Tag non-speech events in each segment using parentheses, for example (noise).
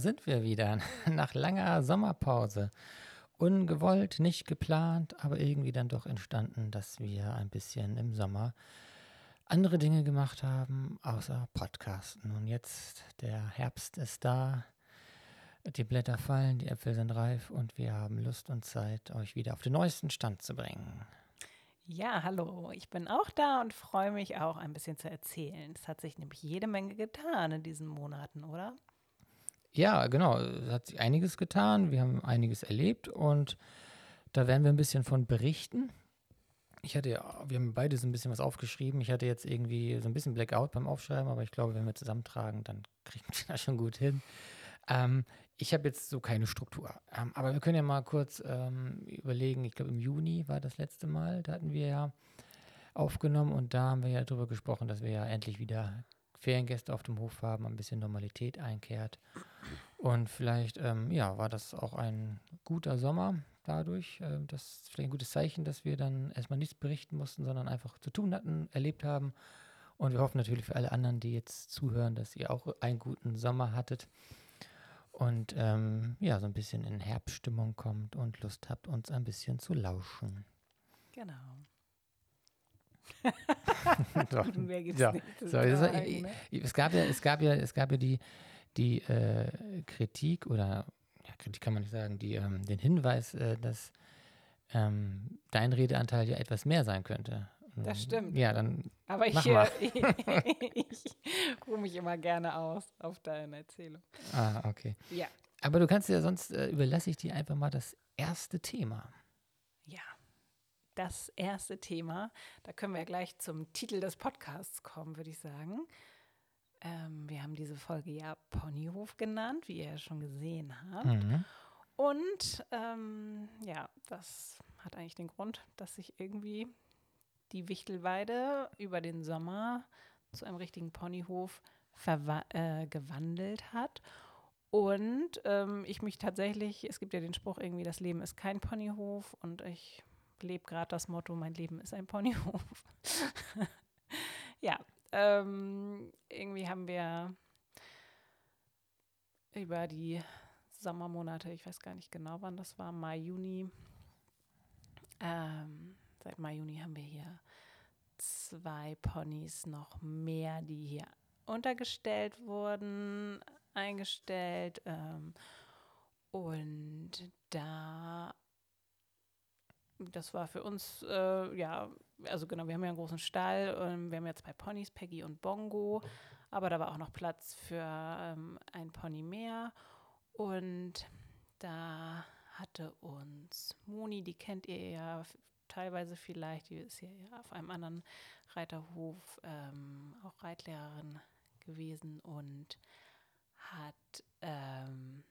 sind wir wieder, (laughs) nach langer Sommerpause. Ungewollt, nicht geplant, aber irgendwie dann doch entstanden, dass wir ein bisschen im Sommer andere Dinge gemacht haben, außer Podcasten. Und jetzt, der Herbst ist da, die Blätter fallen, die Äpfel sind reif und wir haben Lust und Zeit, euch wieder auf den neuesten Stand zu bringen. Ja, hallo, ich bin auch da und freue mich auch ein bisschen zu erzählen. Es hat sich nämlich jede Menge getan in diesen Monaten, oder? Ja, genau, es hat sich einiges getan, wir haben einiges erlebt und da werden wir ein bisschen von berichten. Ich hatte ja, wir haben beide so ein bisschen was aufgeschrieben. Ich hatte jetzt irgendwie so ein bisschen Blackout beim Aufschreiben, aber ich glaube, wenn wir zusammentragen, dann kriegen wir (laughs) das schon gut hin. Ähm, ich habe jetzt so keine Struktur. Ähm, aber wir können ja mal kurz ähm, überlegen. Ich glaube, im Juni war das letzte Mal. Da hatten wir ja aufgenommen und da haben wir ja darüber gesprochen, dass wir ja endlich wieder Feriengäste auf dem Hof haben, ein bisschen Normalität einkehrt. Und vielleicht, ähm, ja, war das auch ein guter Sommer dadurch. Äh, das ist vielleicht ein gutes Zeichen, dass wir dann erstmal nichts berichten mussten, sondern einfach zu tun hatten, erlebt haben. Und wir hoffen natürlich für alle anderen, die jetzt zuhören, dass ihr auch einen guten Sommer hattet und ähm, ja, so ein bisschen in Herbststimmung kommt und Lust habt, uns ein bisschen zu lauschen. Genau. (laughs) Mehr gibt's ja. so, sagen, ne? es gab ja, es gab ja, es gab ja die, die äh, Kritik oder ja, Kritik kann man nicht sagen, die, ähm, den Hinweis, äh, dass ähm, dein Redeanteil ja etwas mehr sein könnte. Das stimmt. Ja, dann. Aber ich, äh, (laughs) ich, ich ruhe mich immer gerne aus auf deine Erzählung. Ah, okay. Ja. Aber du kannst ja sonst äh, überlasse ich dir einfach mal das erste Thema. Das erste Thema, da können wir ja gleich zum Titel des Podcasts kommen, würde ich sagen. Ähm, wir haben diese Folge ja Ponyhof genannt, wie ihr ja schon gesehen habt. Mhm. Und ähm, ja, das hat eigentlich den Grund, dass sich irgendwie die Wichtelweide über den Sommer zu einem richtigen Ponyhof äh, gewandelt hat. Und ähm, ich mich tatsächlich, es gibt ja den Spruch irgendwie, das Leben ist kein Ponyhof und ich lebe gerade das Motto, mein Leben ist ein Ponyhof. (laughs) ja, ähm, irgendwie haben wir über die Sommermonate, ich weiß gar nicht genau, wann das war, Mai, Juni, ähm, seit Mai, Juni haben wir hier zwei Ponys noch mehr, die hier untergestellt wurden, eingestellt. Ähm, und da, das war für uns, äh, ja, also genau, wir haben ja einen großen Stall. Ähm, wir haben ja zwei Ponys, Peggy und Bongo. Aber da war auch noch Platz für ähm, ein Pony mehr. Und da hatte uns Moni, die kennt ihr ja teilweise vielleicht, die ist ja auf einem anderen Reiterhof ähm, auch Reitlehrerin gewesen und hat, ähm,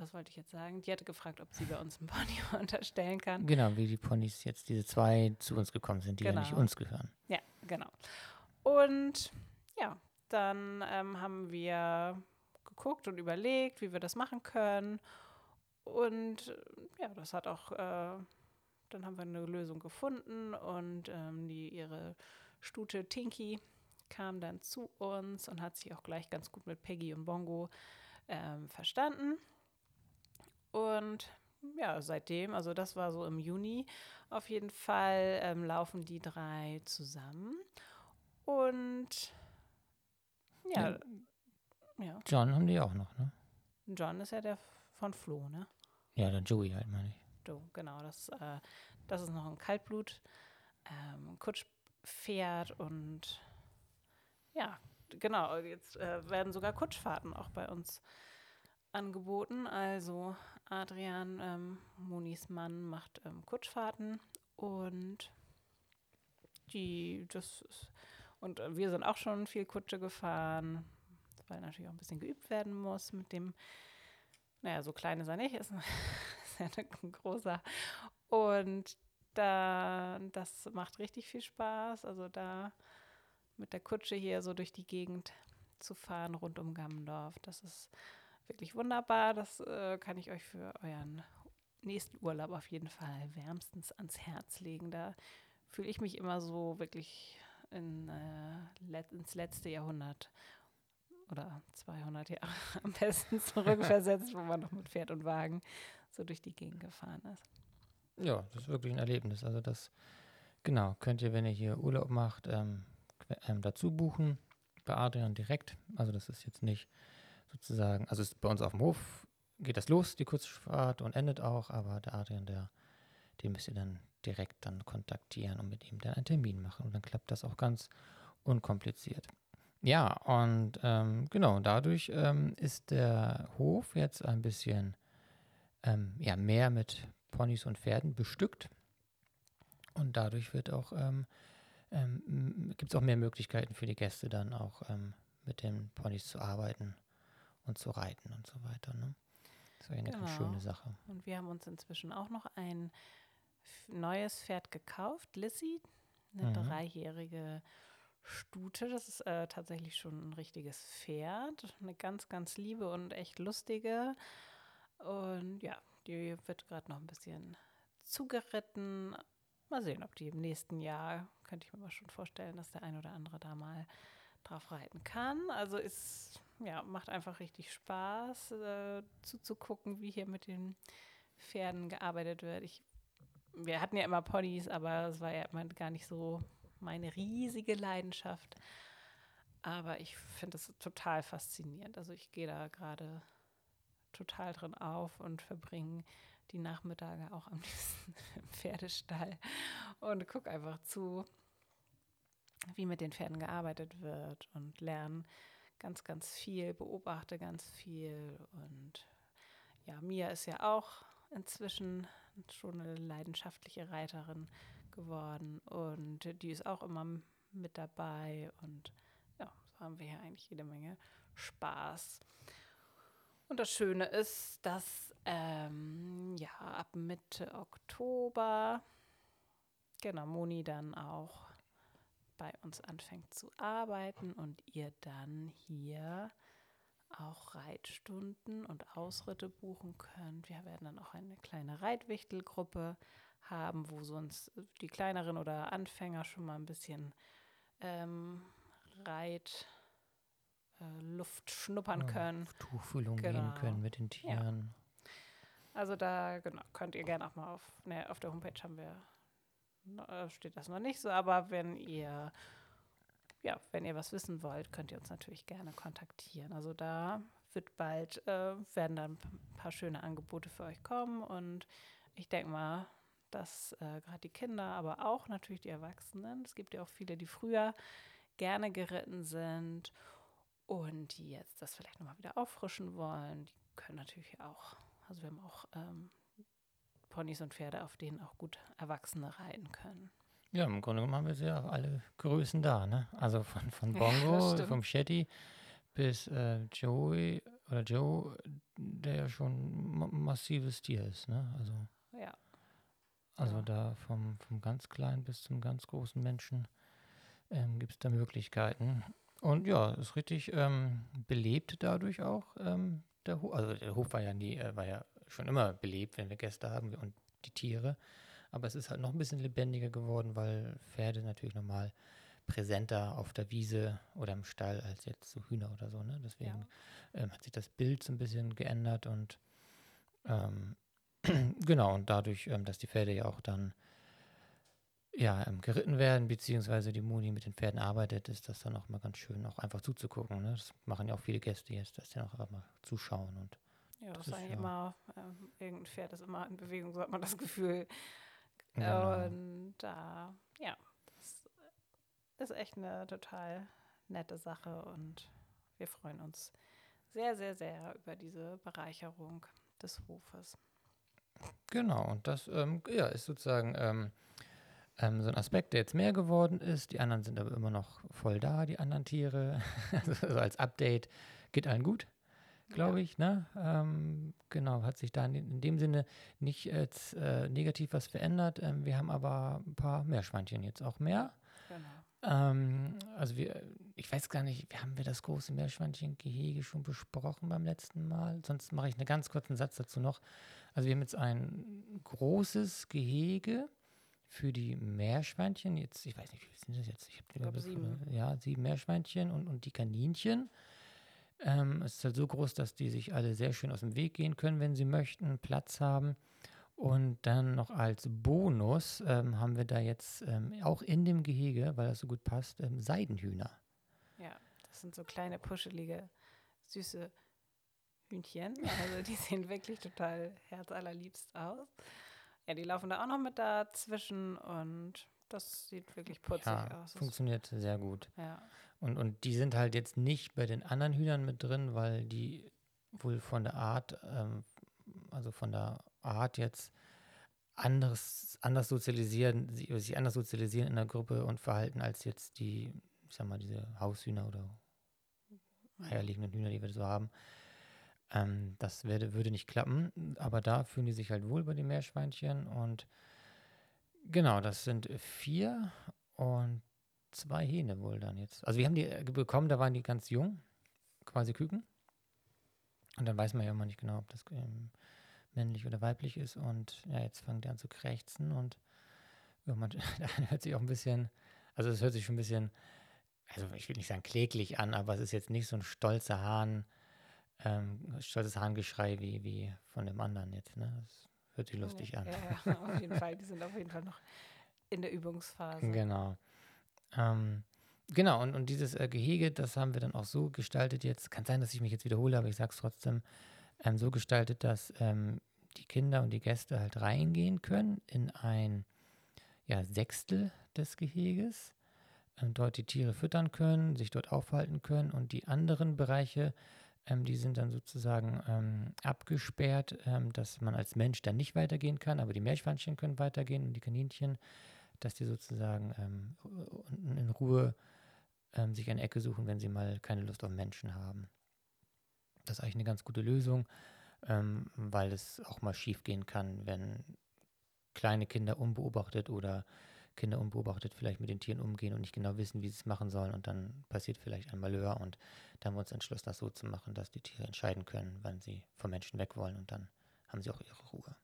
was wollte ich jetzt sagen? Die hatte gefragt, ob sie bei uns einen Pony (laughs) unterstellen kann. Genau, wie die Ponys jetzt, diese zwei zu uns gekommen sind, die genau. ja nicht uns gehören. Ja, genau. Und ja, dann ähm, haben wir geguckt und überlegt, wie wir das machen können. Und ja, das hat auch äh, dann haben wir eine Lösung gefunden und ähm, die, ihre Stute Tinky kam dann zu uns und hat sich auch gleich ganz gut mit Peggy und Bongo ähm, verstanden. Und ja, seitdem, also das war so im Juni auf jeden Fall, ähm, laufen die drei zusammen. Und ja, ja. John haben die auch noch, ne? John ist ja der von Flo, ne? Ja, der Joey halt, meine ich. Doe, genau. Das, äh, das ist noch ein Kaltblut, ähm, Kutschpferd und ja, genau. Jetzt äh, werden sogar Kutschfahrten auch bei uns angeboten. Also Adrian, ähm, Monis Mann, macht ähm, Kutschfahrten und die, das ist, und wir sind auch schon viel Kutsche gefahren, weil natürlich auch ein bisschen geübt werden muss mit dem, naja, so klein ist er nicht, (laughs) ist ja ein großer. Und da, das macht richtig viel Spaß. Also da mit der Kutsche hier so durch die Gegend zu fahren rund um Gammendorf. Das ist wirklich wunderbar. Das äh, kann ich euch für euren nächsten Urlaub auf jeden Fall wärmstens ans Herz legen. Da fühle ich mich immer so wirklich in, äh, ins letzte Jahrhundert oder 200 Jahre (laughs) am besten zurückversetzt, wo man noch mit Pferd und Wagen so durch die Gegend gefahren ist. Ja, das ist wirklich ein Erlebnis. Also das, genau, könnt ihr, wenn ihr hier Urlaub macht, ähm, ähm, dazu buchen. Bei Adrian direkt. Also das ist jetzt nicht sozusagen, also ist bei uns auf dem Hof geht das los, die Kurzfahrt und endet auch, aber der Adrian, der, den müsst ihr dann direkt dann kontaktieren und mit ihm dann einen Termin machen. Und dann klappt das auch ganz unkompliziert. Ja, und ähm, genau, dadurch ähm, ist der Hof jetzt ein bisschen ähm, ja, mehr mit Ponys und Pferden bestückt. Und dadurch wird auch, ähm, ähm, gibt es auch mehr Möglichkeiten für die Gäste dann auch ähm, mit den Ponys zu arbeiten und zu reiten und so weiter. Ne? Das ist eine genau. schöne Sache. Und wir haben uns inzwischen auch noch ein neues Pferd gekauft, Lissy, eine mhm. dreijährige Stute. Das ist äh, tatsächlich schon ein richtiges Pferd. Eine ganz, ganz liebe und echt lustige. Und ja, die wird gerade noch ein bisschen zugeritten. Mal sehen, ob die im nächsten Jahr, könnte ich mir mal schon vorstellen, dass der ein oder andere da mal drauf reiten kann. Also ist, ja, macht einfach richtig Spaß, äh, zuzugucken, wie hier mit den Pferden gearbeitet wird. Ich, wir hatten ja immer Ponys, aber es war ja immer gar nicht so meine riesige Leidenschaft. Aber ich finde es total faszinierend. Also ich gehe da gerade total drin auf und verbringe die Nachmittage auch am (laughs) liebsten im Pferdestall und gucke einfach zu, wie mit den Pferden gearbeitet wird und lerne ganz, ganz viel, beobachte ganz viel. Und ja, Mia ist ja auch inzwischen schon eine leidenschaftliche Reiterin geworden und die ist auch immer mit dabei und ja, so haben wir hier eigentlich jede Menge Spaß. Und das Schöne ist, dass ähm, ja ab Mitte Oktober genau Moni dann auch bei uns anfängt zu arbeiten und ihr dann hier auch Reitstunden und Ausritte buchen könnt. Wir werden dann auch eine kleine Reitwichtelgruppe haben, wo sonst die kleineren oder Anfänger schon mal ein bisschen ähm, Reit äh, Luft schnuppern können. Tuchfühlung genau. gehen können mit den Tieren. Ja. Also da genau, könnt ihr gerne auch mal auf, ne, auf der Homepage haben wir, steht das noch nicht so, aber wenn ihr ja, wenn ihr was wissen wollt, könnt ihr uns natürlich gerne kontaktieren. Also da wird bald, äh, werden dann ein paar schöne Angebote für euch kommen und ich denke mal, dass äh, gerade die Kinder, aber auch natürlich die Erwachsenen, es gibt ja auch viele, die früher gerne geritten sind und die jetzt das vielleicht nochmal wieder auffrischen wollen, die können natürlich auch, also wir haben auch ähm, Ponys und Pferde, auf denen auch gut Erwachsene reiten können. Ja, im Grunde genommen haben wir ja alle Größen da, ne? Also von, von Bongo, ja, vom Shetty bis äh, Joey oder Joe, der ja schon ein massives Tier ist, ne? Also, ja. Also ja. da vom, vom ganz kleinen bis zum ganz großen Menschen ähm, gibt es da Möglichkeiten. Und ja, ist richtig ähm, belebt dadurch auch. Ähm, der Hof, also der Hof war ja nie, äh, war ja schon immer belebt, wenn wir Gäste haben und die Tiere. Aber es ist halt noch ein bisschen lebendiger geworden, weil Pferde natürlich normal präsenter auf der Wiese oder im Stall als jetzt so Hühner oder so. Ne? Deswegen ja. ähm, hat sich das Bild so ein bisschen geändert und ähm, (clears throat) genau, und dadurch, ähm, dass die Pferde ja auch dann ja, ähm, geritten werden, beziehungsweise die Moni mit den Pferden arbeitet, ist das dann auch mal ganz schön, auch einfach zuzugucken. Ne? Das machen ja auch viele Gäste jetzt, dass die auch mal zuschauen. Und ja, das, ist eigentlich ja immer, äh, irgendein Pferd ist immer in Bewegung, so hat man das (laughs) Gefühl. Genau. Und äh, ja, das ist echt eine total nette Sache und wir freuen uns sehr, sehr, sehr über diese Bereicherung des Hofes. Genau, und das ähm, ja, ist sozusagen ähm, ähm, so ein Aspekt, der jetzt mehr geworden ist. Die anderen sind aber immer noch voll da, die anderen Tiere. (laughs) also als Update geht allen gut, glaube ja. ich. Ne? Ähm, genau, hat sich da in, dem Sinne nicht jetzt äh, negativ was verändert. Ähm, wir haben aber ein paar Meerschweinchen jetzt auch mehr. Genau. Ähm, also wir, ich weiß gar nicht, haben wir das große Meerschweinchen-Gehege schon besprochen beim letzten Mal? Sonst mache ich einen ganz kurzen Satz dazu noch. Also wir haben jetzt ein großes Gehege für die Meerschweinchen, jetzt, ich weiß nicht, wie sind das jetzt? Ich, ich glaube sieben. Ja, sieben Meerschweinchen und, und die Kaninchen. Ähm, es ist halt so groß, dass die sich alle sehr schön aus dem Weg gehen können, wenn sie möchten, Platz haben. Und dann noch als Bonus ähm, haben wir da jetzt ähm, auch in dem Gehege, weil das so gut passt, ähm, Seidenhühner. Ja, das sind so kleine, puschelige, süße Hühnchen. Also die (laughs) sehen wirklich total herzallerliebst aus. Ja, die laufen da auch noch mit dazwischen und das sieht wirklich putzig ja, aus. Funktioniert sehr gut. Ja, Und, und die sind halt jetzt nicht bei den anderen Hühnern mit drin, weil die wohl von der Art, ähm, also von der Art jetzt anderes, anders sozialisieren, sie- sich anders sozialisieren in der Gruppe und verhalten als jetzt die, ich sag mal, diese Haushühner oder eierlegenden Hühner, die wir so haben. Ähm, das werde, würde nicht klappen, aber da fühlen die sich halt wohl bei den Meerschweinchen und genau, das sind vier und zwei Hähne wohl dann jetzt. Also wir haben die äh, bekommen, da waren die ganz jung, quasi Küken. Und dann weiß man ja immer nicht genau, ob das ähm, männlich oder weiblich ist. Und ja, jetzt fangen die an zu krächzen und ja, man, (laughs) hört sich auch ein bisschen, also es hört sich schon ein bisschen, also ich will nicht sagen kläglich an, aber es ist jetzt nicht so ein stolzer Hahn, ähm, stolzes Hahngeschrei wie, wie von dem anderen jetzt. Ne? Das hört sich lustig ja, an. Ja, auf jeden Fall. Die sind auf jeden Fall noch in der Übungsphase. (laughs) Genau. Ähm, genau, und, und dieses äh, Gehege, das haben wir dann auch so gestaltet jetzt. Kann sein, dass ich mich jetzt wiederhole, aber ich sage es trotzdem. Ähm, so gestaltet, dass ähm, die Kinder und die Gäste halt reingehen können in ein ja, Sechstel des Geheges, ähm, dort die Tiere füttern können, sich dort aufhalten können und die anderen Bereiche, ähm, die sind dann sozusagen ähm, abgesperrt, dass man als Mensch dann nicht weitergehen kann, aber die Meerschweinchen können weitergehen und die Kaninchen dass die sozusagen ähm, in Ruhe ähm, sich eine Ecke suchen, wenn sie mal keine Lust auf Menschen haben. Das ist eigentlich eine ganz gute Lösung, ähm, weil es auch mal schief gehen kann, wenn kleine Kinder unbeobachtet oder Kinder unbeobachtet vielleicht mit den Tieren umgehen und nicht genau wissen, wie sie es machen sollen und dann passiert vielleicht ein Malheur und da haben wir uns entschlossen, das so zu machen, dass die Tiere entscheiden können, wann sie vom Menschen weg wollen und dann haben sie auch ihre Ruhe.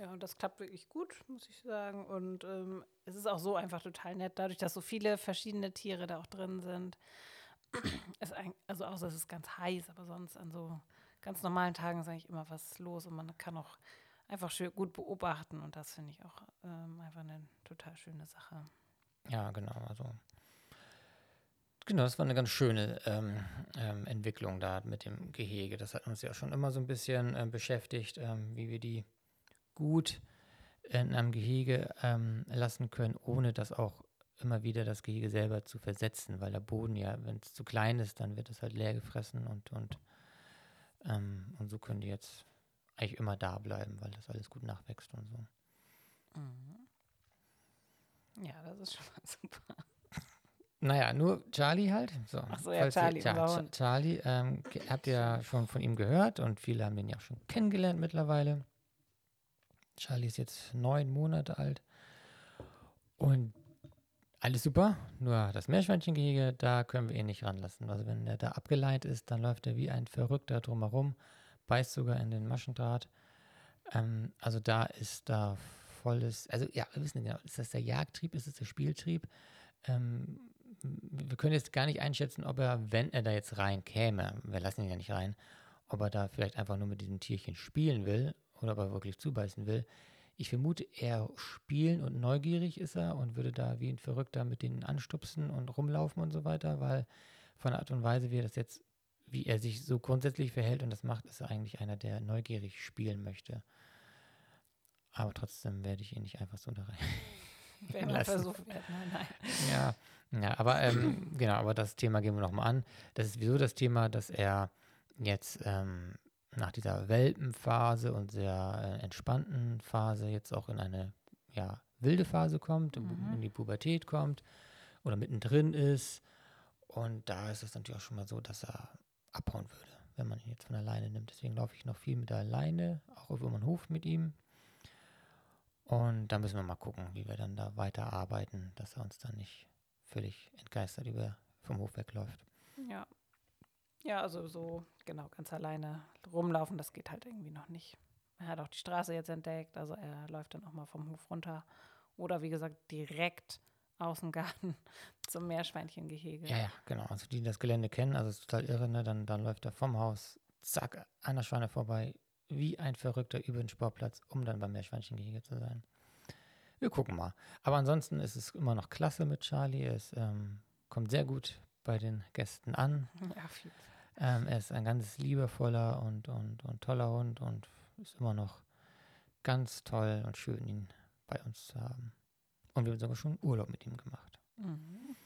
Ja, und das klappt wirklich gut, muss ich sagen. Und ähm, es ist auch so einfach total nett, dadurch, dass so viele verschiedene Tiere da auch drin sind. (clears throat) ist ein, also außer es ist ganz heiß, aber sonst an so ganz normalen Tagen ist eigentlich immer was los und man kann auch einfach schön gut beobachten und das finde ich auch ähm, einfach eine total schöne Sache. Ja, genau. Also genau, das war eine ganz schöne ähm, ähm, Entwicklung da mit dem Gehege. Das hat uns ja schon immer so ein bisschen ähm, beschäftigt, ähm, wie wir die gut in einem Gehege ähm, lassen können, ohne das auch immer wieder das Gehege selber zu versetzen, weil der Boden ja, wenn es zu klein ist, dann wird es halt leer gefressen und, und, ähm, und so können die jetzt eigentlich immer da bleiben, weil das alles gut nachwächst und so. Ja, das ist schon mal (laughs) super. Naja, nur Charlie halt. So, Ach so, ja, falls ihr- Charlie, ja, Hund. Charlie, ähm, habt ihr ja schon von ihm gehört und viele haben ihn ja auch schon kennengelernt mittlerweile. Charlie ist jetzt neun Monate alt und alles super, nur das Meerschweinchengehege, da können wir ihn nicht ranlassen. Also wenn er da abgeleitet ist, dann läuft er wie ein Verrückter drumherum, beißt sogar in den Maschendraht. Ähm, also da ist da volles, also ja, wir wissen nicht genau, ist das der Jagdtrieb, ist es der Spieltrieb? Ähm, wir können jetzt gar nicht einschätzen, ob er, wenn er da jetzt rein käme, wir lassen ihn ja nicht rein, ob er da vielleicht einfach nur mit diesem Tierchen spielen will oder ob er wirklich zubeißen will. Ich vermute, eher spielen und neugierig ist er und würde da wie ein Verrückter mit denen anstupsen und rumlaufen und so weiter, weil von der Art und Weise, wie er das jetzt, wie er sich so grundsätzlich verhält und das macht, ist er eigentlich einer, der neugierig spielen möchte. Aber trotzdem werde ich ihn nicht einfach so da rein. (laughs) Wenn man (laughs) Lassen. versucht wird, nein, nein. Ja, ja, aber ähm, (clears throat) genau, aber das Thema gehen wir nochmal an. Das ist sowieso das Thema, dass er jetzt ähm, nach dieser Welpenphase und sehr äh, entspannten Phase jetzt auch in eine ja, wilde Phase kommt, Mhm. in die Pubertät kommt oder mittendrin ist. Und da ist es natürlich auch schon mal so, dass er abhauen würde, wenn man ihn jetzt von alleine nimmt. Deswegen laufe ich noch viel mit der Leine, auch über meinen Hof mit ihm. Und da müssen wir mal gucken, wie wir dann da weiterarbeiten, dass er uns dann nicht völlig entgeistert über vom Hof wegläuft. Ja. Ja, also so, genau, ganz alleine rumlaufen, das geht halt irgendwie noch nicht. Er hat auch die Straße jetzt entdeckt, also er läuft dann auch mal vom Hof runter. Oder wie gesagt, direkt Außengarten (laughs) zum Meerschweinchengehege. Ja, ja, genau. Also die das Gelände kennen, also es ist total irre, ne? Dann, dann läuft er vom Haus, zack, einer Schweine vorbei, wie ein Verrückter über den Sportplatz, um dann beim Meerschweinchengehege zu sein. Wir gucken mal. Aber ansonsten ist es immer noch klasse mit Charlie. Es ähm, kommt sehr gut bei den Gästen an. Ja, (laughs) auf jeden Fall. Ähm, er ist ein ganz liebevoller und, und, und toller Hund und ist immer noch ganz toll und schön, ihn bei uns zu haben. Und wir haben sogar schon Urlaub mit ihm gemacht. Mhm.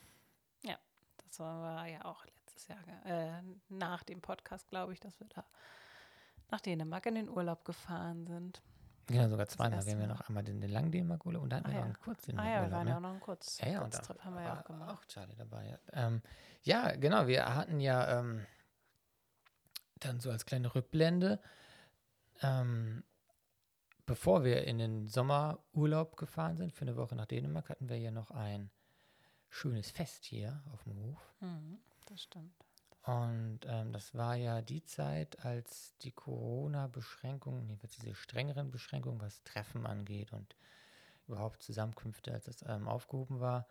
Ja, das war ja auch letztes Jahr, äh, nach dem Podcast, glaube ich, dass wir da nach Dänemark in den Urlaub gefahren sind. Ja, sogar zweimal. Wir haben ja noch einmal den, den langen Dänemark-Urlaub und dann Ah wir noch ja. einen kurzen Ah ja, wir waren ne? ja auch noch einen Kurz, Ja, ja, Kurztrip haben wir ja auch gemacht. Auch Charlie dabei. Ja, ähm, ja genau. Wir hatten ja ähm, dann so als kleine Rückblende, ähm, bevor wir in den Sommerurlaub gefahren sind, für eine Woche nach Dänemark, hatten wir ja noch ein schönes Fest hier auf dem Hof. Mhm, das stimmt. Und ähm, das war ja die Zeit, als die Corona-Beschränkungen, jedenfalls diese strengeren Beschränkungen, was Treffen angeht und überhaupt Zusammenkünfte, als das ähm, aufgehoben war,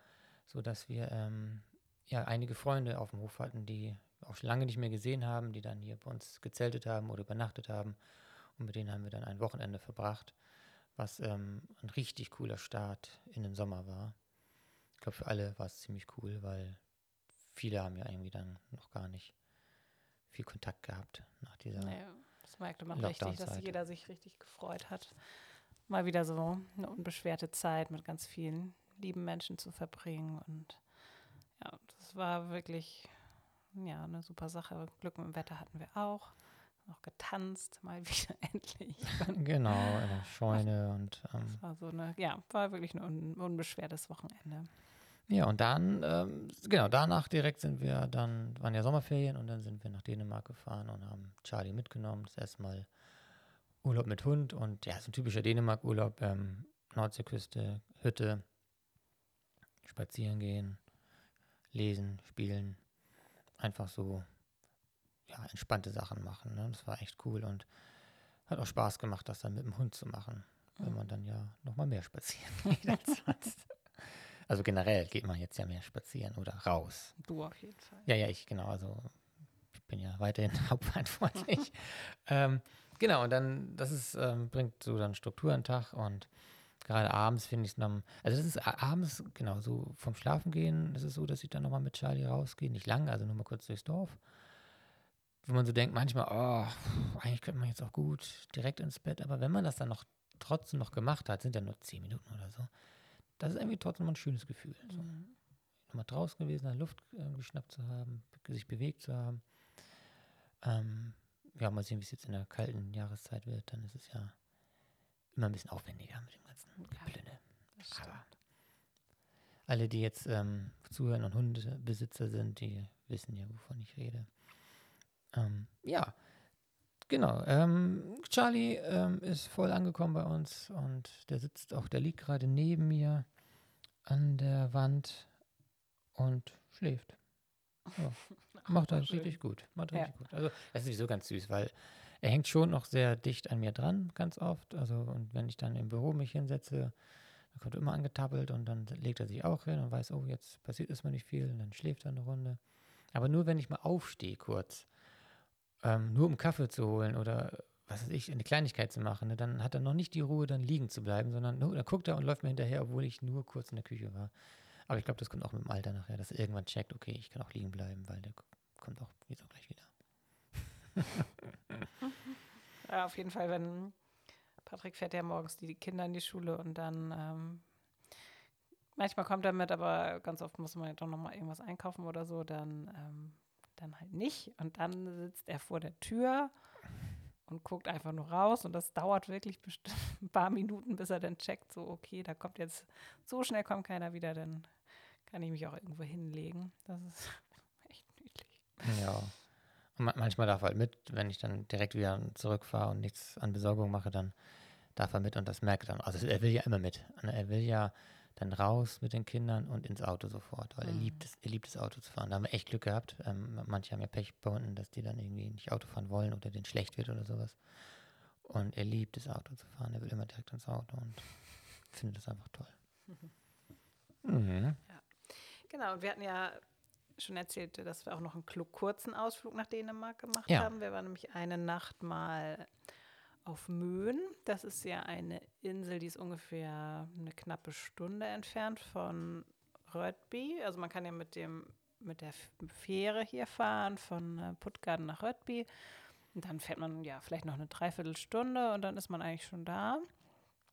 sodass wir ähm, ja einige Freunde auf dem Hof hatten, die auch schon lange nicht mehr gesehen haben, die dann hier bei uns gezeltet haben oder übernachtet haben. Und mit denen haben wir dann ein Wochenende verbracht, was ähm, ein richtig cooler Start in den Sommer war. Ich glaube, für alle war es ziemlich cool, weil viele haben ja irgendwie dann noch gar nicht viel Kontakt gehabt nach dieser. Ja, das merkte man richtig, dass jeder sich richtig gefreut hat. Mal wieder so eine unbeschwerte Zeit mit ganz vielen lieben Menschen zu verbringen. Und ja, das war wirklich ja, eine super Sache. Glück mit dem Wetter hatten wir auch. Noch getanzt, mal (laughs) wieder endlich. Genau, in der Scheune und ähm, Das war so eine, ja, war wirklich ein un unbeschwertes Wochenende. ja, und dann, ähm, genau, danach direkt sind wir dann, waren ja Sommerferien und dann sind wir nach Dänemark gefahren und haben Charlie mitgenommen. Das erste Mal Urlaub mit Hund und ja, so ein typischer Dänemark-Urlaub, ähm, Nordseeküste, Hütte, spazieren gehen, lesen, spielen, einfach so, ja, entspannte Sachen machen. Ne? Das war echt cool und hat auch Spaß gemacht, das dann mit dem Hund zu machen, wenn Mhm. man dann ja nochmal mehr spazieren (laughs) geht als sonst. Also generell geht man jetzt ja mehr spazieren oder raus. Du auf jeden Fall. Ja, ja, ich, genau, also ich bin ja weiterhin (laughs) hauptverantwortlich. ähm, genau, und dann, das ist, ähm, bringt so dann Struktur an den Tag und gerade abends finde ich es dann, also das ist abends, genau, so vom Schlafen gehen, ist es so, dass ich dann nochmal mit Charlie rausgehe, nicht lang, also nur mal kurz durchs Dorf. Wo man so denkt, manchmal, oh, eigentlich könnte man jetzt auch gut direkt ins Bett, aber wenn man das dann noch trotzdem noch gemacht hat, sind ja nur zehn Minuten oder so, das ist irgendwie trotzdem ein schönes Gefühl. So Mhm. nochmal draußen gewesen, sein, Luft äh, geschnappt zu haben, be- sich bewegt zu haben. Ähm, ja, mal sehen, wie es jetzt in der kalten Jahreszeit wird. Dann ist es ja immer ein bisschen aufwendiger mit dem ganzen Ja. Das stimmt. Aber alle, die jetzt ähm, zuhören und Hundebesitzer sind, die wissen ja, wovon ich rede. Ähm, ja, genau. Ähm, Charlie ähm, ist voll angekommen bei uns und der sitzt auch, der liegt gerade neben mir an der Wand und schläft. Ja. (laughs) Macht er schön. richtig gut. Macht Ja. richtig gut. Also, das ist sowieso ganz süß, weil er hängt schon noch sehr dicht an mir dran, ganz oft. Also, und wenn ich dann im Büro mich hinsetze, dann kommt er immer angetappelt und dann legt er sich auch hin und weiß, oh, jetzt passiert erstmal nicht viel und dann schläft er eine Runde. Aber nur wenn ich mal aufstehe kurz, ähm, nur um Kaffee zu holen oder was weiß ich, eine Kleinigkeit zu machen, ne, dann hat er noch nicht die Ruhe, dann liegen zu bleiben, sondern nur, dann guckt er und läuft mir hinterher, obwohl ich nur kurz in der Küche war. Aber ich glaube, das kommt auch mit dem Alter nachher, dass er irgendwann checkt, okay, ich kann auch liegen bleiben, weil der kommt auch jetzt auch gleich wieder. (laughs) Ja, auf jeden Fall, wenn Patrick fährt ja morgens die Kinder in die Schule und dann ähm, manchmal kommt er mit, aber ganz oft muss man ja doch nochmal irgendwas einkaufen oder so, dann, ähm, dann halt nicht. Und dann sitzt er vor der Tür und guckt einfach nur raus und das dauert wirklich bestimmt (laughs) ein paar Minuten, bis er dann checkt, so okay, da kommt jetzt, so schnell kommt keiner wieder, dann kann ich mich auch irgendwo hinlegen. Das ist (laughs) echt niedlich. Ja. Manchmal darf er halt mit, wenn ich dann direkt wieder zurückfahre und nichts an Besorgung mache, dann darf er mit und das merkt er dann. Also er will ja immer mit. Ne? Er will ja dann raus mit den Kindern und ins Auto sofort, weil er Mhm. liebt es, er liebt es Auto zu fahren. Da haben wir echt Glück gehabt. Ähm, manche haben ja Pech bei dass die dann irgendwie nicht Auto fahren wollen oder denen schlecht wird oder sowas. Und er liebt es, Auto zu fahren. Er will immer direkt ins Auto und findet es einfach toll. (laughs) Mhm. Ja. Genau, und wir hatten ja schon erzählt, dass wir auch noch einen kurzen Ausflug nach Dänemark gemacht Ja. haben. Wir waren nämlich eine Nacht mal auf Möen. Das ist ja eine Insel, die ist ungefähr eine knappe Stunde entfernt von Rødby. Also man kann ja mit dem mit der Fähre hier fahren von äh, Puttgarden nach Rødby. Und dann fährt man ja vielleicht noch eine Dreiviertelstunde und dann ist man eigentlich schon da.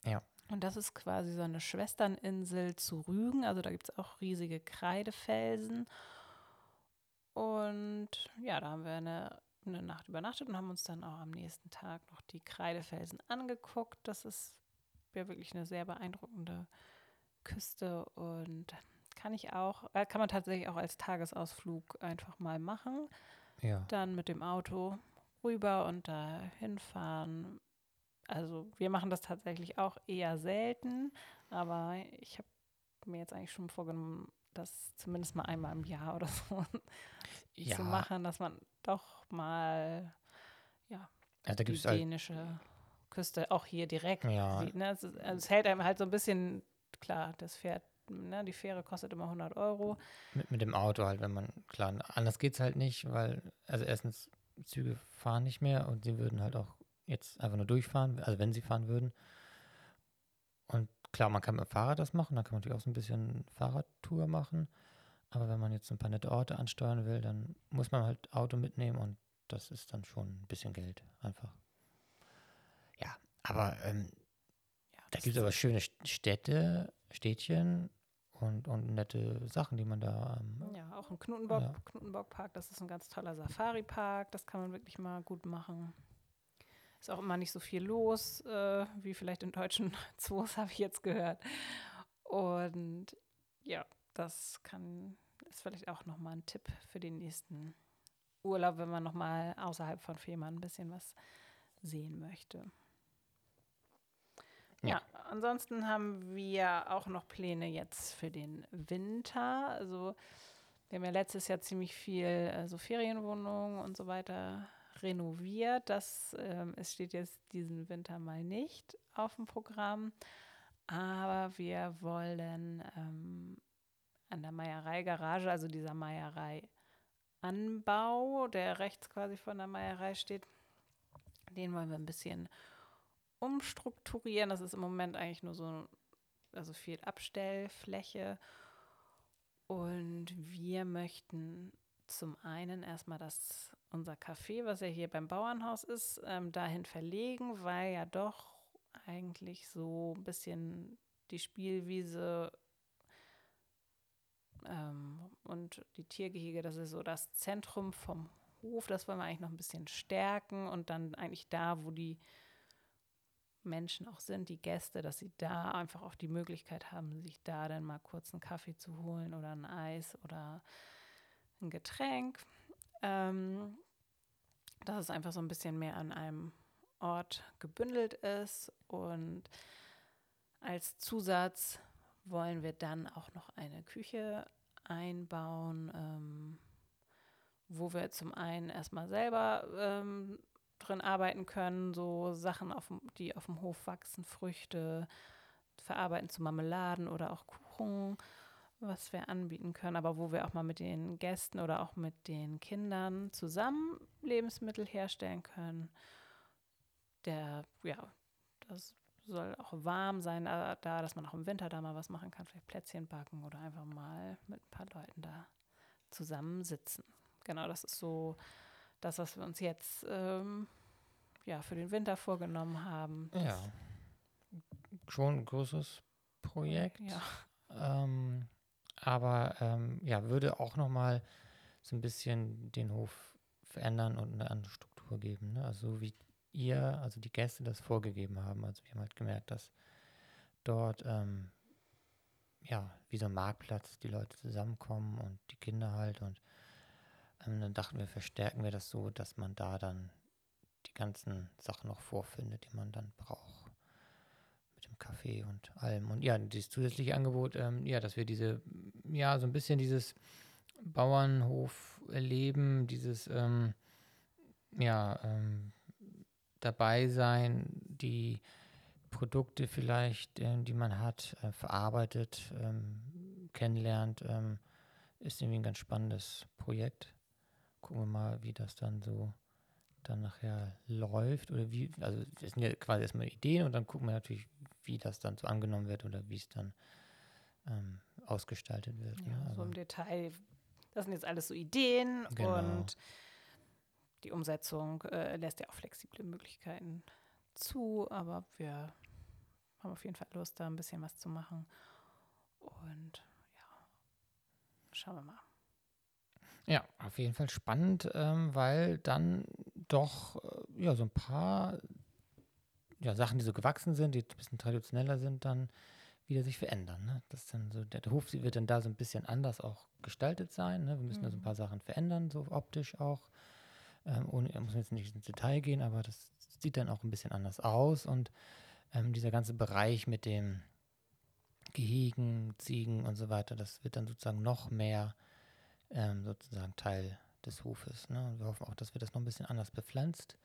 Ja. Und das ist quasi so eine Schwesterninsel zu Rügen. Also da gibt es auch riesige Kreidefelsen. Und ja, da haben wir eine, eine Nacht übernachtet und haben uns dann auch am nächsten Tag noch die Kreidefelsen angeguckt. Das ist ja wirklich eine sehr beeindruckende Küste und kann ich auch, äh, kann man tatsächlich auch als Tagesausflug einfach mal machen. Ja. Dann mit dem Auto rüber und da hinfahren. Also wir machen das tatsächlich auch eher selten, aber ich habe mir jetzt eigentlich schon vorgenommen, das zumindest mal einmal im Jahr oder so Ja, zu machen, dass man doch mal also da die gibt es halt, dänische Küste auch hier direkt ja, sieht. Ne? Es, ist, also es hält einem halt so ein bisschen, klar, das Pferd, ne? die Fähre kostet immer 100 Euro. mit, mit dem Auto halt, wenn man, klar, anders geht es halt nicht, weil, also erstens, Züge fahren nicht mehr und sie würden halt auch jetzt einfach nur durchfahren, also wenn sie fahren würden. Und klar, man kann mit dem Fahrrad das machen, dann kann man natürlich auch so ein bisschen Fahrradtour machen. Aber wenn man jetzt ein paar nette Orte ansteuern will, dann muss man halt Auto mitnehmen und das ist dann schon ein bisschen Geld einfach. Ja, aber ähm, Ja, da gibt es aber schöne St- Städte, Städtchen und, und nette Sachen, die man da. Ähm, Ja, auch im Knutenbock, Ja. Knutenbock-Park, das ist ein ganz toller Safari-Park, das kann man wirklich mal gut machen. Ist auch immer nicht so viel los, äh, wie vielleicht in deutschen (laughs) Zoos, habe ich jetzt gehört. Und ja, das kann, ist vielleicht auch nochmal ein Tipp für den nächsten Urlaub, wenn man nochmal außerhalb von Fehmarn ein bisschen was sehen möchte. Ja. Ja. ansonsten haben wir auch noch Pläne jetzt für den Winter. Also wir haben ja letztes Jahr ziemlich viel also Ferienwohnungen und so weiter renoviert. Das ähm, es steht jetzt diesen Winter mal nicht auf dem Programm. Aber wir wollen ähm, an der Meierei-Garage, also dieser Meierei-Anbau, der rechts quasi von der Meierei steht, den wollen wir ein bisschen umstrukturieren. Das ist im Moment eigentlich nur so, also viel Abstellfläche. Und wir möchten zum einen erstmal das, unser Café, was ja hier beim Bauernhaus ist, ähm, dahin verlegen, weil ja doch eigentlich so ein bisschen die Spielwiese und die Tiergehege, das ist so das Zentrum vom Hof, das wollen wir eigentlich noch ein bisschen stärken und dann eigentlich da, wo die Menschen auch sind, die Gäste, dass sie da einfach auch die Möglichkeit haben, sich da dann mal kurz einen Kaffee zu holen oder ein Eis oder ein Getränk. Ähm, dass es einfach so ein bisschen mehr an einem Ort gebündelt ist und als Zusatz wollen wir dann auch noch eine Küche einbauen, ähm, wo wir zum einen erstmal selber ähm, drin arbeiten können, so Sachen, auf, die auf dem Hof wachsen, Früchte, verarbeiten zu Marmeladen oder auch Kuchen, was wir anbieten können, aber wo wir auch mal mit den Gästen oder auch mit den Kindern zusammen Lebensmittel herstellen können. Der, ja, das soll auch warm sein, da, da, dass man auch im Winter da mal was machen kann, vielleicht Plätzchen backen oder einfach mal mit ein paar Leuten da zusammensitzen. Genau, das ist so das, was wir uns jetzt ähm, ja, für den Winter vorgenommen haben. ja, schon ein großes Projekt. Ja, Ähm, aber ähm, ja, würde auch nochmal so ein bisschen den Hof verändern und eine andere Struktur geben. Ne? Also so wie ihr, also die Gäste das vorgegeben haben. Also wir haben halt gemerkt, dass dort ähm, ja wie so ein Marktplatz die Leute zusammenkommen und die Kinder halt und ähm, dann dachten wir, verstärken wir das so, dass man da dann die ganzen Sachen noch vorfindet, die man dann braucht mit dem Kaffee und allem. Und ja, dieses zusätzliche Angebot, ähm, ja, dass wir diese, ja, so ein bisschen dieses Bauernhof erleben, dieses, ähm, ja, ähm, dabei sein, die Produkte vielleicht, ähm, die man hat, äh, verarbeitet, ähm, kennenlernt, ähm, ist irgendwie ein ganz spannendes Projekt. Gucken wir mal, wie das dann so dann nachher läuft oder wie, also es sind ja quasi erstmal Ideen und dann gucken wir natürlich, wie das dann so angenommen wird oder wie es dann ähm, ausgestaltet wird. Ja, ne? so im Detail. Das sind jetzt alles so Ideen Genau. und die Umsetzung äh, lässt ja auch flexible Möglichkeiten zu, aber wir haben auf jeden Fall Lust, da ein bisschen was zu machen. Und ja, schauen wir mal. Ja, auf jeden Fall spannend, ähm, weil dann doch äh, ja so ein paar ja, Sachen, die so gewachsen sind, die ein bisschen traditioneller sind, dann wieder sich verändern. Ne? Das ist dann so, der, der Hof wird dann da so ein bisschen anders auch gestaltet sein. Ne? Wir müssen da so ein Mhm. paar Sachen verändern, so optisch auch. Ähm, ohne, muss jetzt nicht ins Detail gehen, aber das sieht dann auch ein bisschen anders aus. Und ähm, dieser ganze Bereich mit dem Gehegen, Ziegen und so weiter, das wird dann sozusagen noch mehr ähm, sozusagen Teil des Hofes. Ne? Und wir hoffen auch, dass wir das noch ein bisschen anders bepflanzt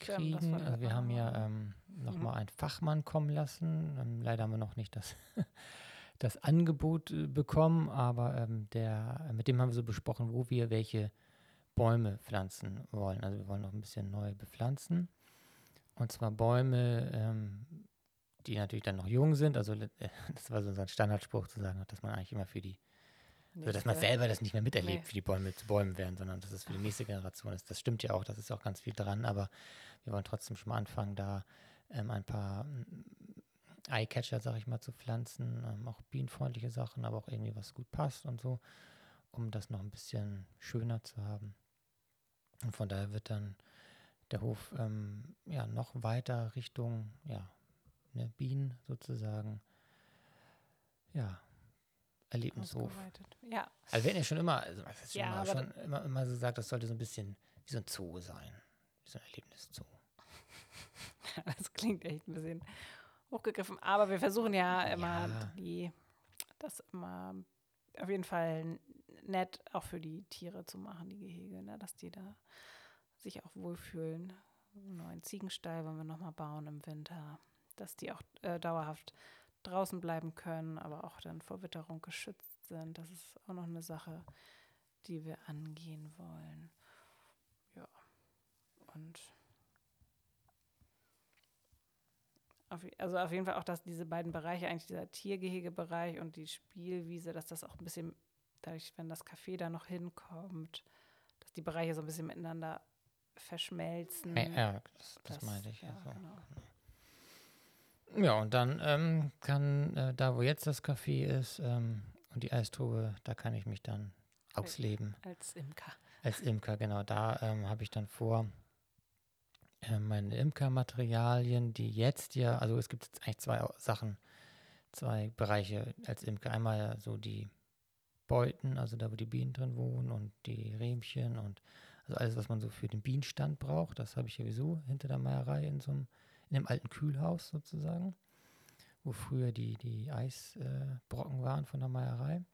Stimmt, kriegen. wir Also wir haben ja ähm, noch Mhm. einen Fachmann kommen lassen. Ähm, leider haben wir noch nicht das, (laughs) das Angebot äh, bekommen, aber ähm, der, mit dem haben wir so besprochen, wo wir welche Bäume pflanzen wollen. Also wir wollen noch ein bisschen neu bepflanzen. Und zwar Bäume, ähm, die natürlich dann noch jung sind. Also äh, (laughs) das war so unser Standardspruch zu sagen, dass man eigentlich immer für die also, dass man selber das nicht mehr miterlebt, Nee. wie die Bäume zu Bäumen werden, sondern dass es für die nächste Generation ist. Das stimmt ja auch, das ist auch ganz viel dran, aber wir wollen trotzdem schon mal anfangen, da ähm, ein paar mm, Eyecatcher, sag ich mal, zu pflanzen, ähm, auch bienenfreundliche Sachen, aber auch irgendwie was gut passt und so, um das noch ein bisschen schöner zu haben. Und von daher wird dann der Hof ähm, ja noch weiter Richtung ja, ne, Bienen sozusagen, ja, Erlebnishof. Ja, Also hatten ja schon immer, also das ist schon, Ja, immer, schon immer, immer so gesagt, das sollte so ein bisschen wie so ein Zoo sein. Wie so ein Erlebniszoo. (laughs) das klingt echt ein bisschen hochgegriffen. Aber wir versuchen ja immer Ja. die, das immer auf jeden Fall nett auch für die Tiere zu machen, die Gehege, ne? dass die da sich auch wohlfühlen. Einen neuen Ziegenstall wollen wir nochmal bauen im Winter, dass die auch äh, dauerhaft draußen bleiben können, aber auch dann vor Witterung geschützt sind. Das ist auch noch eine Sache, die wir angehen wollen. Ja. Und auf, also auf jeden Fall auch, dass diese beiden Bereiche, eigentlich dieser Tiergehegebereich und die Spielwiese, dass das auch ein bisschen, dadurch, wenn das Café da noch hinkommt, dass die Bereiche so ein bisschen miteinander verschmelzen. Ja, das, das, Das- meinte ich. ja, also. genau. Ja, und dann ähm, kann äh, da, wo jetzt das Café ist ähm, und die Eistruhe, da kann ich mich dann ausleben. Als Imker. Als Imker, genau. Da ähm, habe ich dann vor, äh, meine Imkermaterialien, die jetzt ja, also es gibt jetzt eigentlich zwei Sachen, zwei Bereiche als Imker. Einmal so die Beuten, also da, wo die Bienen drin wohnen und die Rähmchen und also alles, was man so für den Bienenstand braucht, das habe ich sowieso hinter der Meierei in so einem, in einem alten Kühlhaus sozusagen, wo früher die, die Eisbrocken äh, waren von der Meierei.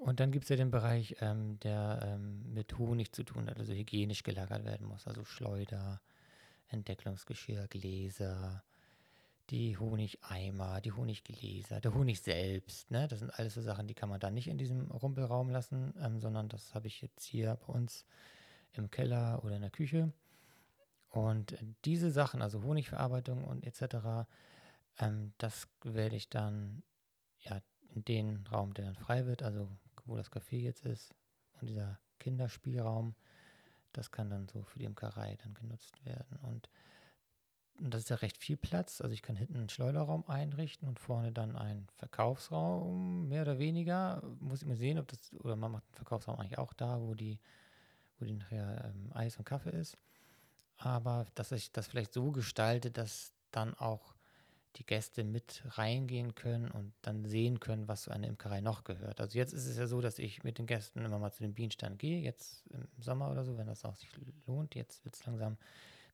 Und dann gibt es ja den Bereich, ähm, der ähm, mit Honig zu tun hat, also hygienisch gelagert werden muss. Also Schleuder, Entdecklungsgeschirr, Gläser, die Honigeimer, die Honiggläser, der Honig selbst. Ne? Das sind alles so Sachen, die kann man da nicht in diesem Rumpelraum lassen, ähm, sondern das habe ich jetzt hier bei uns im Keller oder in der Küche. Und diese Sachen, also Honigverarbeitung und etc., ähm, das werde ich dann ja in den Raum, der dann frei wird, also wo das Café jetzt ist und dieser Kinderspielraum, das kann dann so für die Imkerei dann genutzt werden. Und, und das ist ja recht viel Platz. Also ich kann hinten einen Schleuderraum einrichten und vorne dann einen Verkaufsraum, mehr oder weniger. Muss ich mal sehen, ob das, oder man macht einen Verkaufsraum eigentlich auch da, wo die, wo die nachher ähm, Eis und Kaffee ist. Aber dass ich das vielleicht so gestalte, dass dann auch die Gäste mit reingehen können und dann sehen können, was zu einer Imkerei noch gehört. Also jetzt ist es ja so, dass ich mit den Gästen immer mal zu dem Bienenstand gehe, jetzt im Sommer oder so, wenn das auch sich lohnt. Jetzt wird es langsam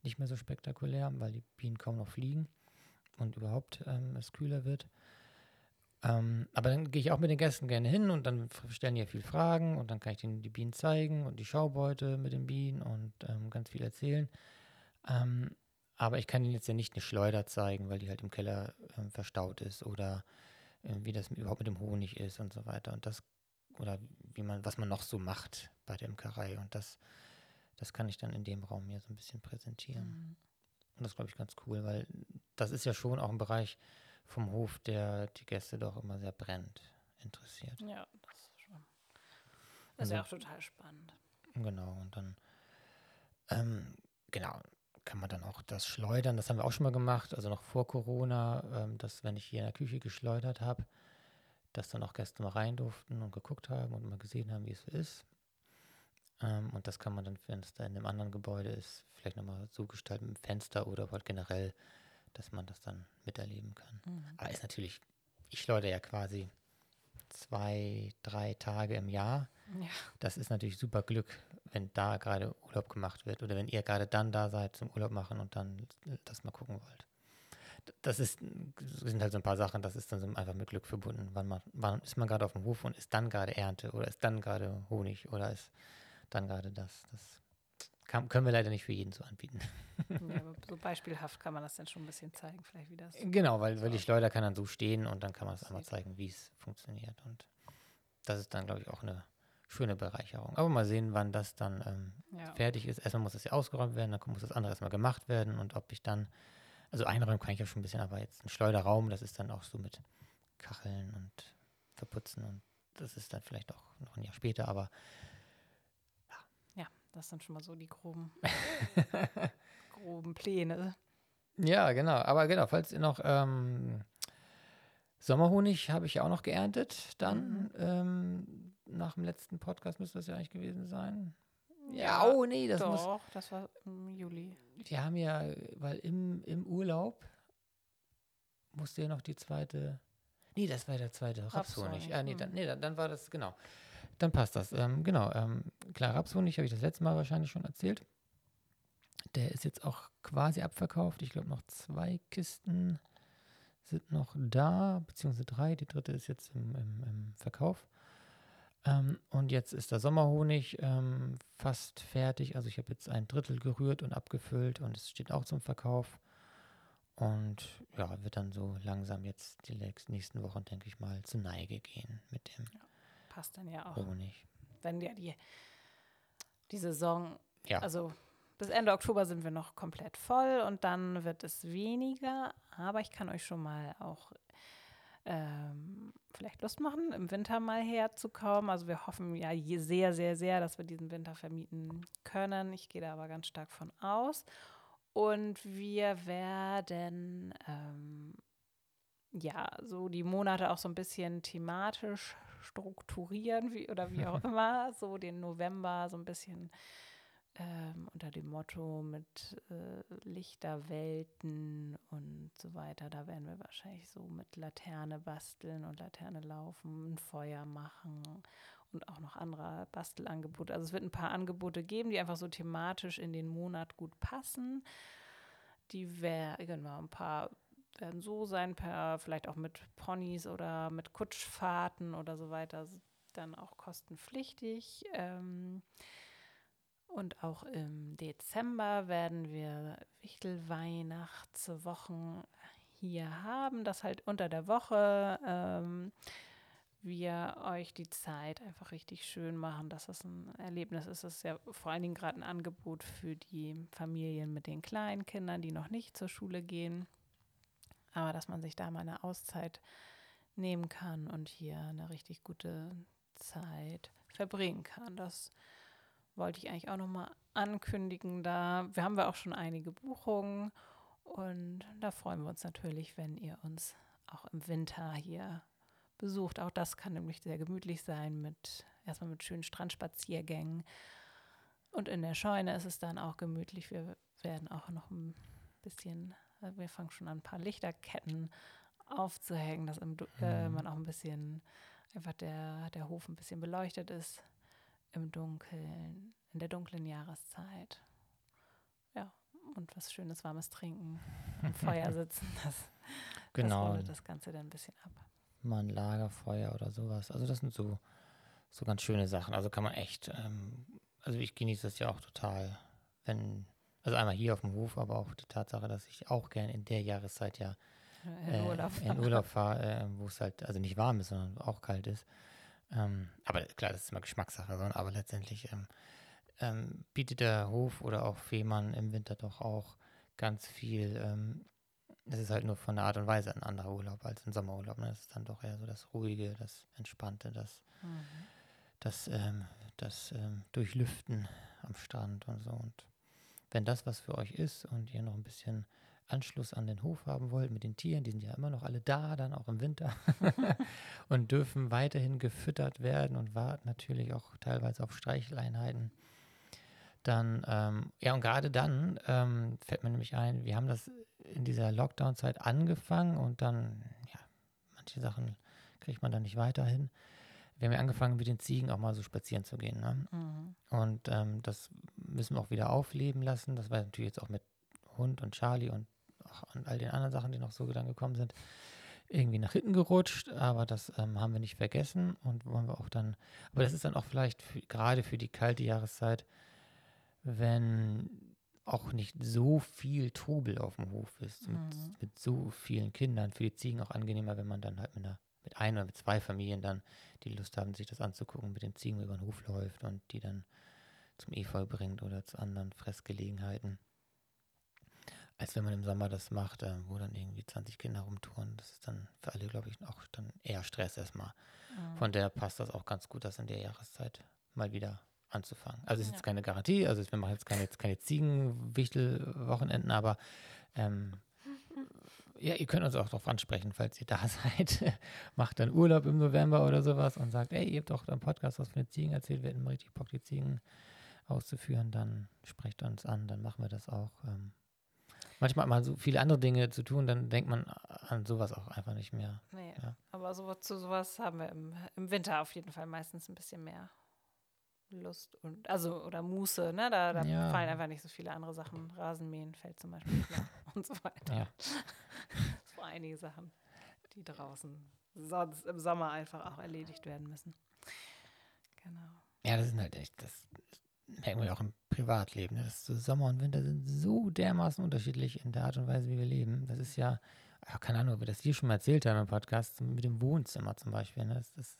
nicht mehr so spektakulär, weil die Bienen kaum noch fliegen und überhaupt ähm, es kühler wird. Ähm, aber dann gehe ich auch mit den Gästen gerne hin und dann stellen die ja viel Fragen und dann kann ich denen die Bienen zeigen und die Schaubeute mit den Bienen und ähm, ganz viel erzählen. Ähm, aber ich kann Ihnen jetzt ja nicht eine Schleuder zeigen, weil die halt im Keller ähm, verstaut ist oder äh, wie das überhaupt mit dem Honig ist und so weiter. Und das oder wie man, was man noch so macht bei der Imkerei. Und das, das kann ich dann in dem Raum hier so ein bisschen präsentieren. Mhm. Und das glaube ich ganz cool, weil das ist ja schon auch ein Bereich vom Hof, der die Gäste doch immer sehr brennt interessiert. Ja, das ist schon. Das ist Also- ja auch total spannend. Genau, und dann, ähm, genau, kann man dann auch das Schleudern, das haben wir auch schon mal gemacht, also noch vor Corona, ähm, dass wenn ich hier in der Küche geschleudert habe, dass dann auch Gäste mal rein durften und geguckt haben und mal gesehen haben, wie es so ist. Ähm, und das kann man dann, wenn es da in einem anderen Gebäude ist, vielleicht nochmal so gestalten mit dem Fenster oder halt generell, dass man das dann miterleben kann. Mhm. Aber ist natürlich, ich schleudere ja quasi zwei, drei Tage im Jahr. Ja. Das ist natürlich super Glück, wenn da gerade Urlaub gemacht wird oder wenn ihr gerade dann da seid zum Urlaub machen und dann das mal gucken wollt. Das ist, sind halt so ein paar Sachen, das ist dann so einfach mit Glück verbunden. Wann, man, wann ist man gerade auf dem Hof und ist dann gerade Ernte oder ist dann gerade Honig oder ist dann gerade das. Das kann, können wir leider nicht für jeden so anbieten. ja, (laughs) aber so beispielhaft kann man das dann schon ein bisschen zeigen, vielleicht wie das. Genau, weil, weil die Schleuder kann dann so stehen und dann kann man es einmal zeigen, wie es funktioniert. Und das ist dann, glaube ich, auch eine schöne Bereicherung. Aber mal sehen, wann das dann ähm, Ja. fertig ist. Erstmal muss das ja ausgeräumt werden, dann muss das andere erstmal gemacht werden und ob ich dann, also einräumen kann ich ja schon ein bisschen, aber jetzt ein Schleuderraum, das ist dann auch so mit Kacheln und Verputzen und das ist dann vielleicht auch noch ein Jahr später, aber ja, das sind schon mal so die groben, (laughs) groben Pläne. Ja, genau. Aber genau, falls ihr noch ähm, Sommerhonig habe ich ja auch noch geerntet, dann Mhm. ähm, nach dem letzten Podcast müsste das ja eigentlich gewesen sein. Ja, oh nee, das muss. Doch, das war im Juli. Wir haben ja, weil im, im Urlaub musste ja noch die zweite. Nee, das war der zweite Rapshonig. Rapshonig, Ah, nee, hm. dann, nee dann, dann war das, genau. Dann passt das. Ähm, genau, ähm, klar, Rapshonig habe ich das letzte Mal wahrscheinlich schon erzählt. Der ist jetzt auch quasi abverkauft. Ich glaube, noch zwei Kisten sind noch da, beziehungsweise drei. Die dritte ist jetzt im, im, im Verkauf. Ähm, und jetzt ist der Sommerhonig ähm, fast fertig. Also ich habe jetzt ein Drittel gerührt und abgefüllt und es steht auch zum Verkauf. Und ja, wird dann so langsam jetzt die nächsten Wochen, denke ich mal, zur Neige gehen mit dem Passt dann ja auch. Honig. Wenn ja die, die Saison, Ja, also bis Ende Oktober sind wir noch komplett voll und dann wird es weniger. Aber ich kann euch schon mal auch ähm, vielleicht Lust machen, im Winter mal herzukommen. Also wir hoffen ja sehr, sehr, sehr, dass wir diesen Winter vermieten können. Ich gehe da aber ganz stark von aus. Und wir werden ähm, ja so die Monate auch so ein bisschen thematisch strukturieren wie, oder wie auch (laughs) immer. So den November so ein bisschen ähm, unter dem Motto mit äh, Lichterwelten und so weiter. Da werden wir wahrscheinlich so mit Laterne basteln und Laterne laufen, ein Feuer machen und auch noch andere Bastelangebote. Also es wird ein paar Angebote geben, die einfach so thematisch in den Monat gut passen. Die werden, genau, ein paar werden so sein, per, vielleicht auch mit Ponys oder mit Kutschfahrten oder so weiter, dann auch kostenpflichtig. Ähm, und auch im Dezember werden wir Wichtelweihnachtswochen hier haben, dass halt unter der Woche ähm, wir euch die Zeit einfach richtig schön machen, dass es ein Erlebnis ist. Es ist ja vor allen Dingen gerade ein Angebot für die Familien mit den kleinen Kindern, die noch nicht zur Schule gehen. Aber dass man sich da mal eine Auszeit nehmen kann und hier eine richtig gute Zeit verbringen kann. Das wollte ich eigentlich auch nochmal ankündigen. Da wir haben wir auch schon einige Buchungen und da freuen wir uns natürlich, wenn ihr uns auch im Winter hier besucht. Auch das kann nämlich sehr gemütlich sein mit erstmal mit schönen Strandspaziergängen. Und in der Scheune ist es dann auch gemütlich. Wir werden auch noch ein bisschen, äh, wir fangen schon an, ein paar Lichterketten aufzuhängen, dass im, äh, Mhm. man auch ein bisschen, einfach der, der Hof ein bisschen beleuchtet ist im Dunkeln, in der dunklen Jahreszeit. Ja, und was Schönes, warmes Trinken, am (laughs) Feuer sitzen, das, genau. das rundet das Ganze dann ein bisschen ab. mal ein Lagerfeuer oder sowas. Also das sind so, so ganz schöne Sachen. Also kann man echt, ähm, also ich genieße das ja auch total, wenn, also einmal hier auf dem Hof, aber auch die Tatsache, dass ich auch gerne in der Jahreszeit ja In äh, Urlaub. in Urlaub fahre, äh, wo es halt, also nicht warm ist, sondern auch kalt ist. Ähm, aber klar, das ist immer Geschmackssache, aber letztendlich ähm, ähm, bietet der Hof oder auch Fehmarn im Winter doch auch ganz viel. Ähm, es ist halt nur von der Art und Weise ein anderer Urlaub als ein Sommerurlaub. Ne? Das ist dann doch eher so das Ruhige, das Entspannte, das, Mhm. das, ähm, das ähm, Durchlüften am Strand und so. Und wenn das was für euch ist und ihr noch ein bisschen Anschluss an den Hof haben wollt mit den Tieren, die sind ja immer noch alle da, dann auch im Winter (laughs) und dürfen weiterhin gefüttert werden und warten natürlich auch teilweise auf Streicheleinheiten. Dann, ähm, ja, und gerade dann ähm, fällt mir nämlich ein, wir haben das in dieser Lockdown-Zeit angefangen und dann, ja, manche Sachen kriegt man dann nicht weiterhin. Wir haben ja angefangen, mit den Ziegen auch mal so spazieren zu gehen. Ne? Mhm. Und ähm, das müssen wir auch wieder aufleben lassen. Das war natürlich jetzt auch mit Hund und Charlie und an all den anderen Sachen, die noch so dann gekommen sind, irgendwie nach hinten gerutscht. Aber das ähm, haben wir nicht vergessen und wollen wir auch dann. Aber das ist dann auch vielleicht für, gerade für die kalte Jahreszeit, wenn auch nicht so viel Trubel auf dem Hof ist, mit, Mhm. mit so vielen Kindern. Für die Ziegen auch angenehmer, wenn man dann halt mit einer mit ein oder mit zwei Familien dann die Lust haben, sich das anzugucken, mit den Ziegen über den Hof läuft und die dann zum Efeu bringt oder zu anderen Fressgelegenheiten. Als wenn man im Sommer das macht, äh, wo dann irgendwie 20 Kinder rumtouren. Das ist dann für alle, glaube ich, auch dann eher Stress erstmal. Mhm. Von daher passt das auch ganz gut, das in der Jahreszeit mal wieder anzufangen. Also es ist Ja. jetzt keine Garantie, also wir machen jetzt keine, jetzt keine Ziegenwichtel-Wochenenden, aber ähm, ja, ihr könnt uns auch darauf ansprechen, falls ihr da (laughs) seid. Macht dann Urlaub im November oder sowas und sagt, ey, ihr habt doch im Podcast was von den Ziegen erzählt, wir hätten mal richtig Bock, die Ziegen auszuführen, dann sprecht uns an, dann machen wir das auch. Ähm, manchmal hat man so viele andere Dinge zu tun, dann denkt man an sowas auch einfach nicht mehr. Nee, Ja. aber so, zu sowas haben wir im, im Winter auf jeden Fall meistens ein bisschen mehr Lust und also oder Muße, ne? Da, da Ja. fallen einfach nicht so viele andere Sachen. Rasenmähen fällt zum Beispiel flach (laughs) und so weiter. Ja. (laughs) So einige Sachen, die draußen sonst im Sommer einfach auch erledigt werden müssen. Genau. Ja, das ist halt echt, das merken wir auch im Privatleben. Das so Sommer und Winter sind so dermaßen unterschiedlich in der Art und Weise, wie wir leben. Das ist ja, ja, keine Ahnung, ob wir das hier schon mal erzählt haben im Podcast, mit dem Wohnzimmer zum Beispiel. Ne? Das, das,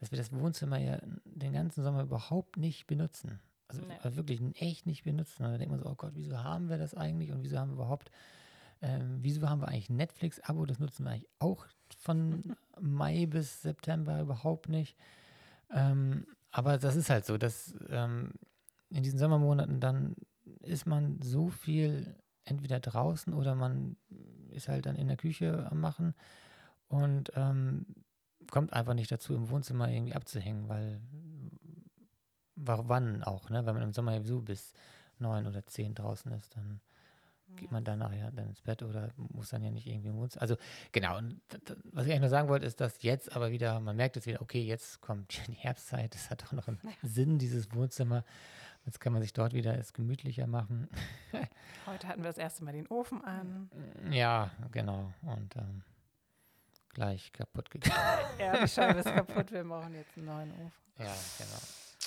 dass wir das Wohnzimmer ja den ganzen Sommer überhaupt nicht benutzen. Also Nee. äh, wirklich echt nicht benutzen. Und da denkt man so, oh Gott, wieso haben wir das eigentlich und wieso haben wir überhaupt, ähm, wieso haben wir eigentlich Netflix-Abo? Das nutzen wir eigentlich auch von (laughs) Mai bis September überhaupt nicht. Ähm, aber das ist halt so, dass ähm, in diesen Sommermonaten dann ist man so viel entweder draußen oder man ist halt dann in der Küche am Machen und ähm, kommt einfach nicht dazu, im Wohnzimmer irgendwie abzuhängen, weil wa- wann auch, ne? Wenn man im Sommer sowieso bis neun oder zehn draußen ist, dann geht man danach ja dann ins Bett oder muss dann ja nicht irgendwie im Wohnzimmer. Also genau, und was ich eigentlich nur sagen wollte, ist, dass jetzt aber wieder, man merkt jetzt wieder, okay, jetzt kommt (laughs) die Herbstzeit, das hat auch noch einen Sinn, dieses Wohnzimmer. Jetzt kann man sich dort wieder es gemütlicher machen. (laughs) Heute hatten wir das erste Mal den Ofen an. Ja, genau. Und ähm, gleich kaputt gegangen. (laughs) Ja, die Scheibe ist kaputt. Wir brauchen jetzt einen neuen Ofen. ja, genau.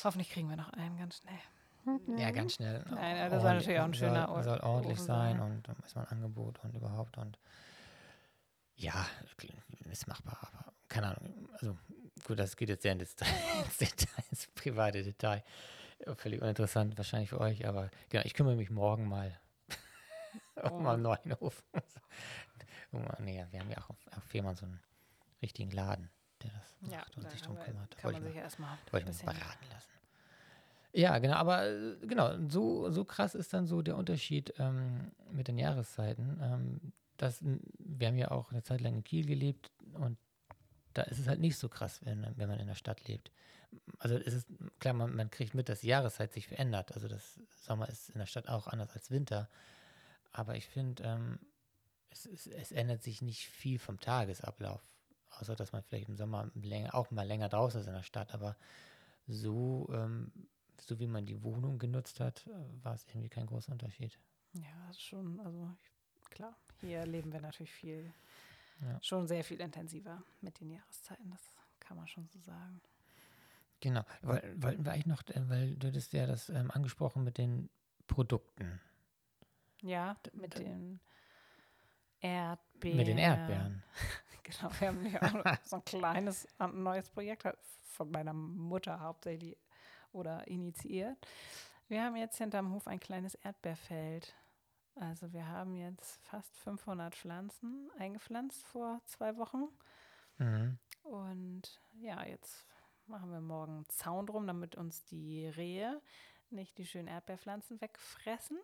Hoffentlich kriegen wir noch einen ganz schnell. Ja, ganz schnell. Nein, ja, das soll natürlich auch ein schöner soll, soll ordentlich Ofen sein sein. und dann ist mal ein Angebot und überhaupt und ja, ist machbar, aber keine Ahnung. Also gut, das geht jetzt sehr (laughs) ins, Detail, ins private Detail. Ja, Völlig uninteressant wahrscheinlich für euch, aber genau, ich kümmere mich morgen mal (laughs) um einen neuen (laughs) um, nee, wir haben ja auch auf, Fehmarn so einen richtigen Laden, der das Ja, macht und sich darum kümmert. Kann wollte man ich sich erstmal mal- ein wollte ich bisschen mich beraten lassen. Ja, genau, aber äh, genau, so, so krass ist dann so der Unterschied ähm, mit den Jahreszeiten. Ähm, das, wir haben ja auch eine Zeit lang in Kiel gelebt und da ist es halt nicht so krass, wenn, wenn man in der Stadt lebt. Also es ist klar, man, man kriegt mit, dass die Jahreszeit sich verändert. Also das Sommer ist in der Stadt auch anders als Winter. Aber ich finde, ähm, es, es, es ändert sich nicht viel vom Tagesablauf. Außer dass man vielleicht im Sommer länger, auch mal länger draußen ist in der Stadt. Aber so, ähm, so wie man die Wohnung genutzt hat, äh, war es irgendwie kein großer Unterschied. Ja, schon, also ich, klar, hier leben wir natürlich viel, Ja. schon sehr viel intensiver mit den Jahreszeiten, das kann man schon so sagen. Genau. Woll- Wollten wir eigentlich noch, äh, weil du hattest ja das ähm, angesprochen mit den Produkten. Ja, mit den Erdbeeren. Mit den Erdbeeren. (laughs) Genau, wir haben ja auch so ein kleines neues Projekt. Von meiner Mutter hauptsächlich oder initiiert. Wir haben jetzt hinterm Hof ein kleines Erdbeerfeld. Also wir haben jetzt fast 500 Pflanzen eingepflanzt vor zwei Wochen. Mhm. Und ja, jetzt machen wir morgen Zaun drum, damit uns die Rehe nicht die schönen Erdbeerpflanzen wegfressen.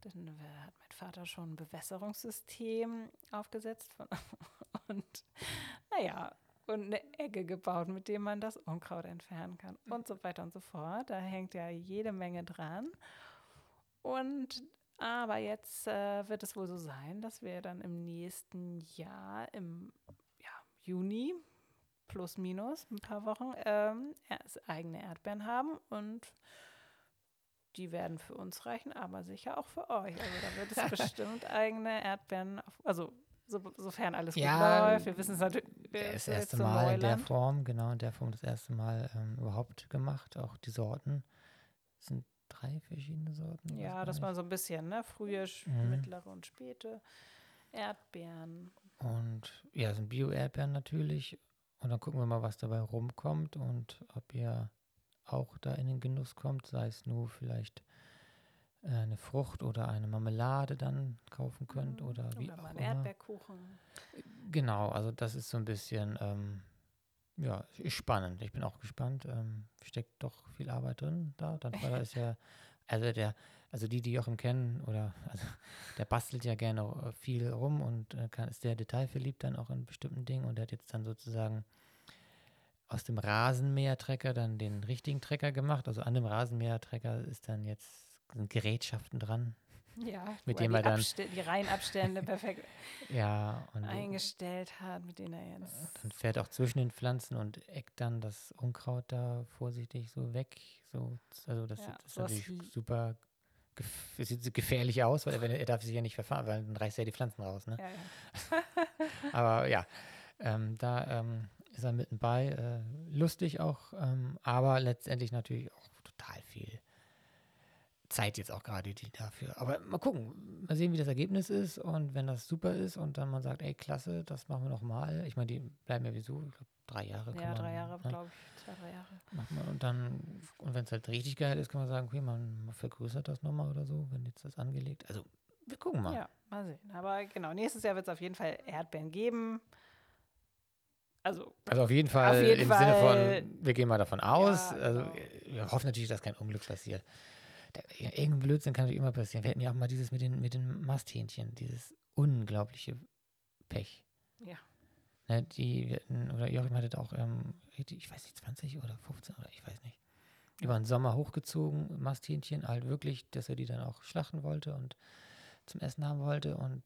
Dann hat mein Vater schon ein Bewässerungssystem aufgesetzt von, (laughs) und naja, und eine Ecke gebaut, mit dem man das Unkraut entfernen kann und so weiter und so fort. Da hängt ja jede Menge dran. Und aber jetzt äh, wird es wohl so sein, dass wir dann im nächsten Jahr, im ja, Juni, plus minus, ein paar Wochen, ähm, eigene Erdbeeren haben und die werden für uns reichen, aber sicher auch für euch. Also da wird es (laughs) bestimmt eigene Erdbeeren, auf, also so, sofern alles ja, gut läuft. Wir wissen es natürlich. Das erste Mal Neuland. in der Form, genau in der Form das erste Mal ähm, überhaupt gemacht. Auch die Sorten sind drei verschiedene Sorten. Ja, das war so ein bisschen, ne? Frühe, mhm. mittlere und späte Erdbeeren. Und ja, sind Bio-Erdbeeren natürlich. Und dann gucken wir mal, was dabei rumkommt und ob ihr auch da in den Genuss kommt, sei es nur vielleicht äh, eine Frucht oder eine Marmelade dann kaufen könnt mhm. oder wie oder auch immer. Erdbeerkuchen. Genau, also das ist so ein bisschen ähm, ja, spannend. Ich bin auch gespannt. Ähm, steckt doch viel Arbeit drin da. Vater ist ja, also der, also die, die Jochen kennen, oder also der bastelt ja gerne viel rum und äh, kann, ist sehr detailverliebt dann auch in bestimmten Dingen und der hat jetzt dann sozusagen aus dem Rasenmähertrecker dann den richtigen Trecker gemacht. Also an dem Rasenmähertrecker ist dann jetzt sind Gerätschaften dran. Ja, (laughs) mit dem er dann die Reihenabstände perfekt (laughs) ja, eingestellt hat, mit denen er jetzt. Dann fährt auch zwischen den Pflanzen und eckt dann das Unkraut da vorsichtig so weg. So, also das, ja, ist natürlich super sieht gefährlich aus, weil er, darf sich ja nicht verfahren, weil dann reißt er die Pflanzen raus. Ne? Ja, ja. (laughs) (laughs) Aber ja, ähm, da ähm, ist er mitten bei. Äh, lustig auch, ähm, aber letztendlich natürlich auch total viel Zeit jetzt auch gerade die dafür. Aber mal gucken, mal sehen, wie das Ergebnis ist und wenn das super ist und dann man sagt, ey, klasse, das machen wir nochmal. Ich meine, die bleiben ja wieso, ich glaube, drei Jahre. Ja, drei Jahre, ne? glaube ich, zwei, drei Jahre. Und dann, und wenn es halt richtig geil ist, kann man sagen, okay, man vergrößert das nochmal oder so, wenn jetzt das angelegt. Also, wir gucken mal. Ja, mal sehen. Aber genau, nächstes Jahr wird es auf jeden Fall Erdbeeren geben. Also, also auf jeden Fall auf jeden im Fall, Sinne von, wir gehen mal davon aus. Ja, also genau. wir hoffen natürlich, dass kein Unglück passiert. Da, irgendein Blödsinn kann natürlich immer passieren. Wir hatten ja auch mal dieses mit den, mit den Masthähnchen, dieses unglaubliche Pech. Ja. Ne, die, oder Joachim hatte auch, ähm, ich weiß nicht, 20 oder 15 oder ich weiß nicht, über den Sommer hochgezogen, Masthähnchen, halt wirklich, dass er die dann auch schlachten wollte und zum Essen haben wollte und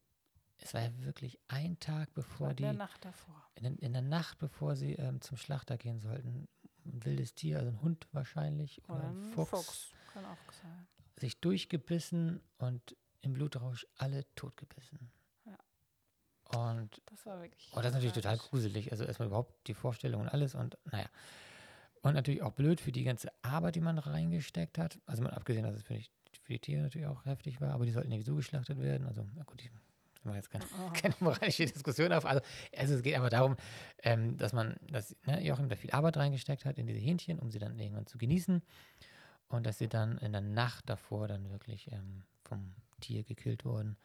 es war ja wirklich ein Tag bevor die. In der Nacht davor. In, in der Nacht, bevor sie ähm, zum Schlachter gehen sollten. Ein wildes Tier, also ein Hund wahrscheinlich. Oder, oder ein Fuchs. Fuchs. Kann auch sein. Sich durchgebissen und im Blutrausch alle totgebissen. Und das war wirklich. Oh, das ist natürlich total gruselig. Also erstmal überhaupt die Vorstellung und alles und naja. Und natürlich auch blöd für die ganze Arbeit, die man reingesteckt hat. Also mal abgesehen, dass es für die, für die Tiere natürlich auch heftig war, aber die sollten ja so geschlachtet werden. Also, na gut, ich mache jetzt keine, oh. keine, moralische Diskussion auf. Also, also es geht einfach darum, ähm, dass man, dass ne, Joachim da viel Arbeit reingesteckt hat in diese Hähnchen, um sie dann irgendwann zu genießen. Und dass sie dann in der Nacht davor dann wirklich ähm, vom Tier gekillt wurden.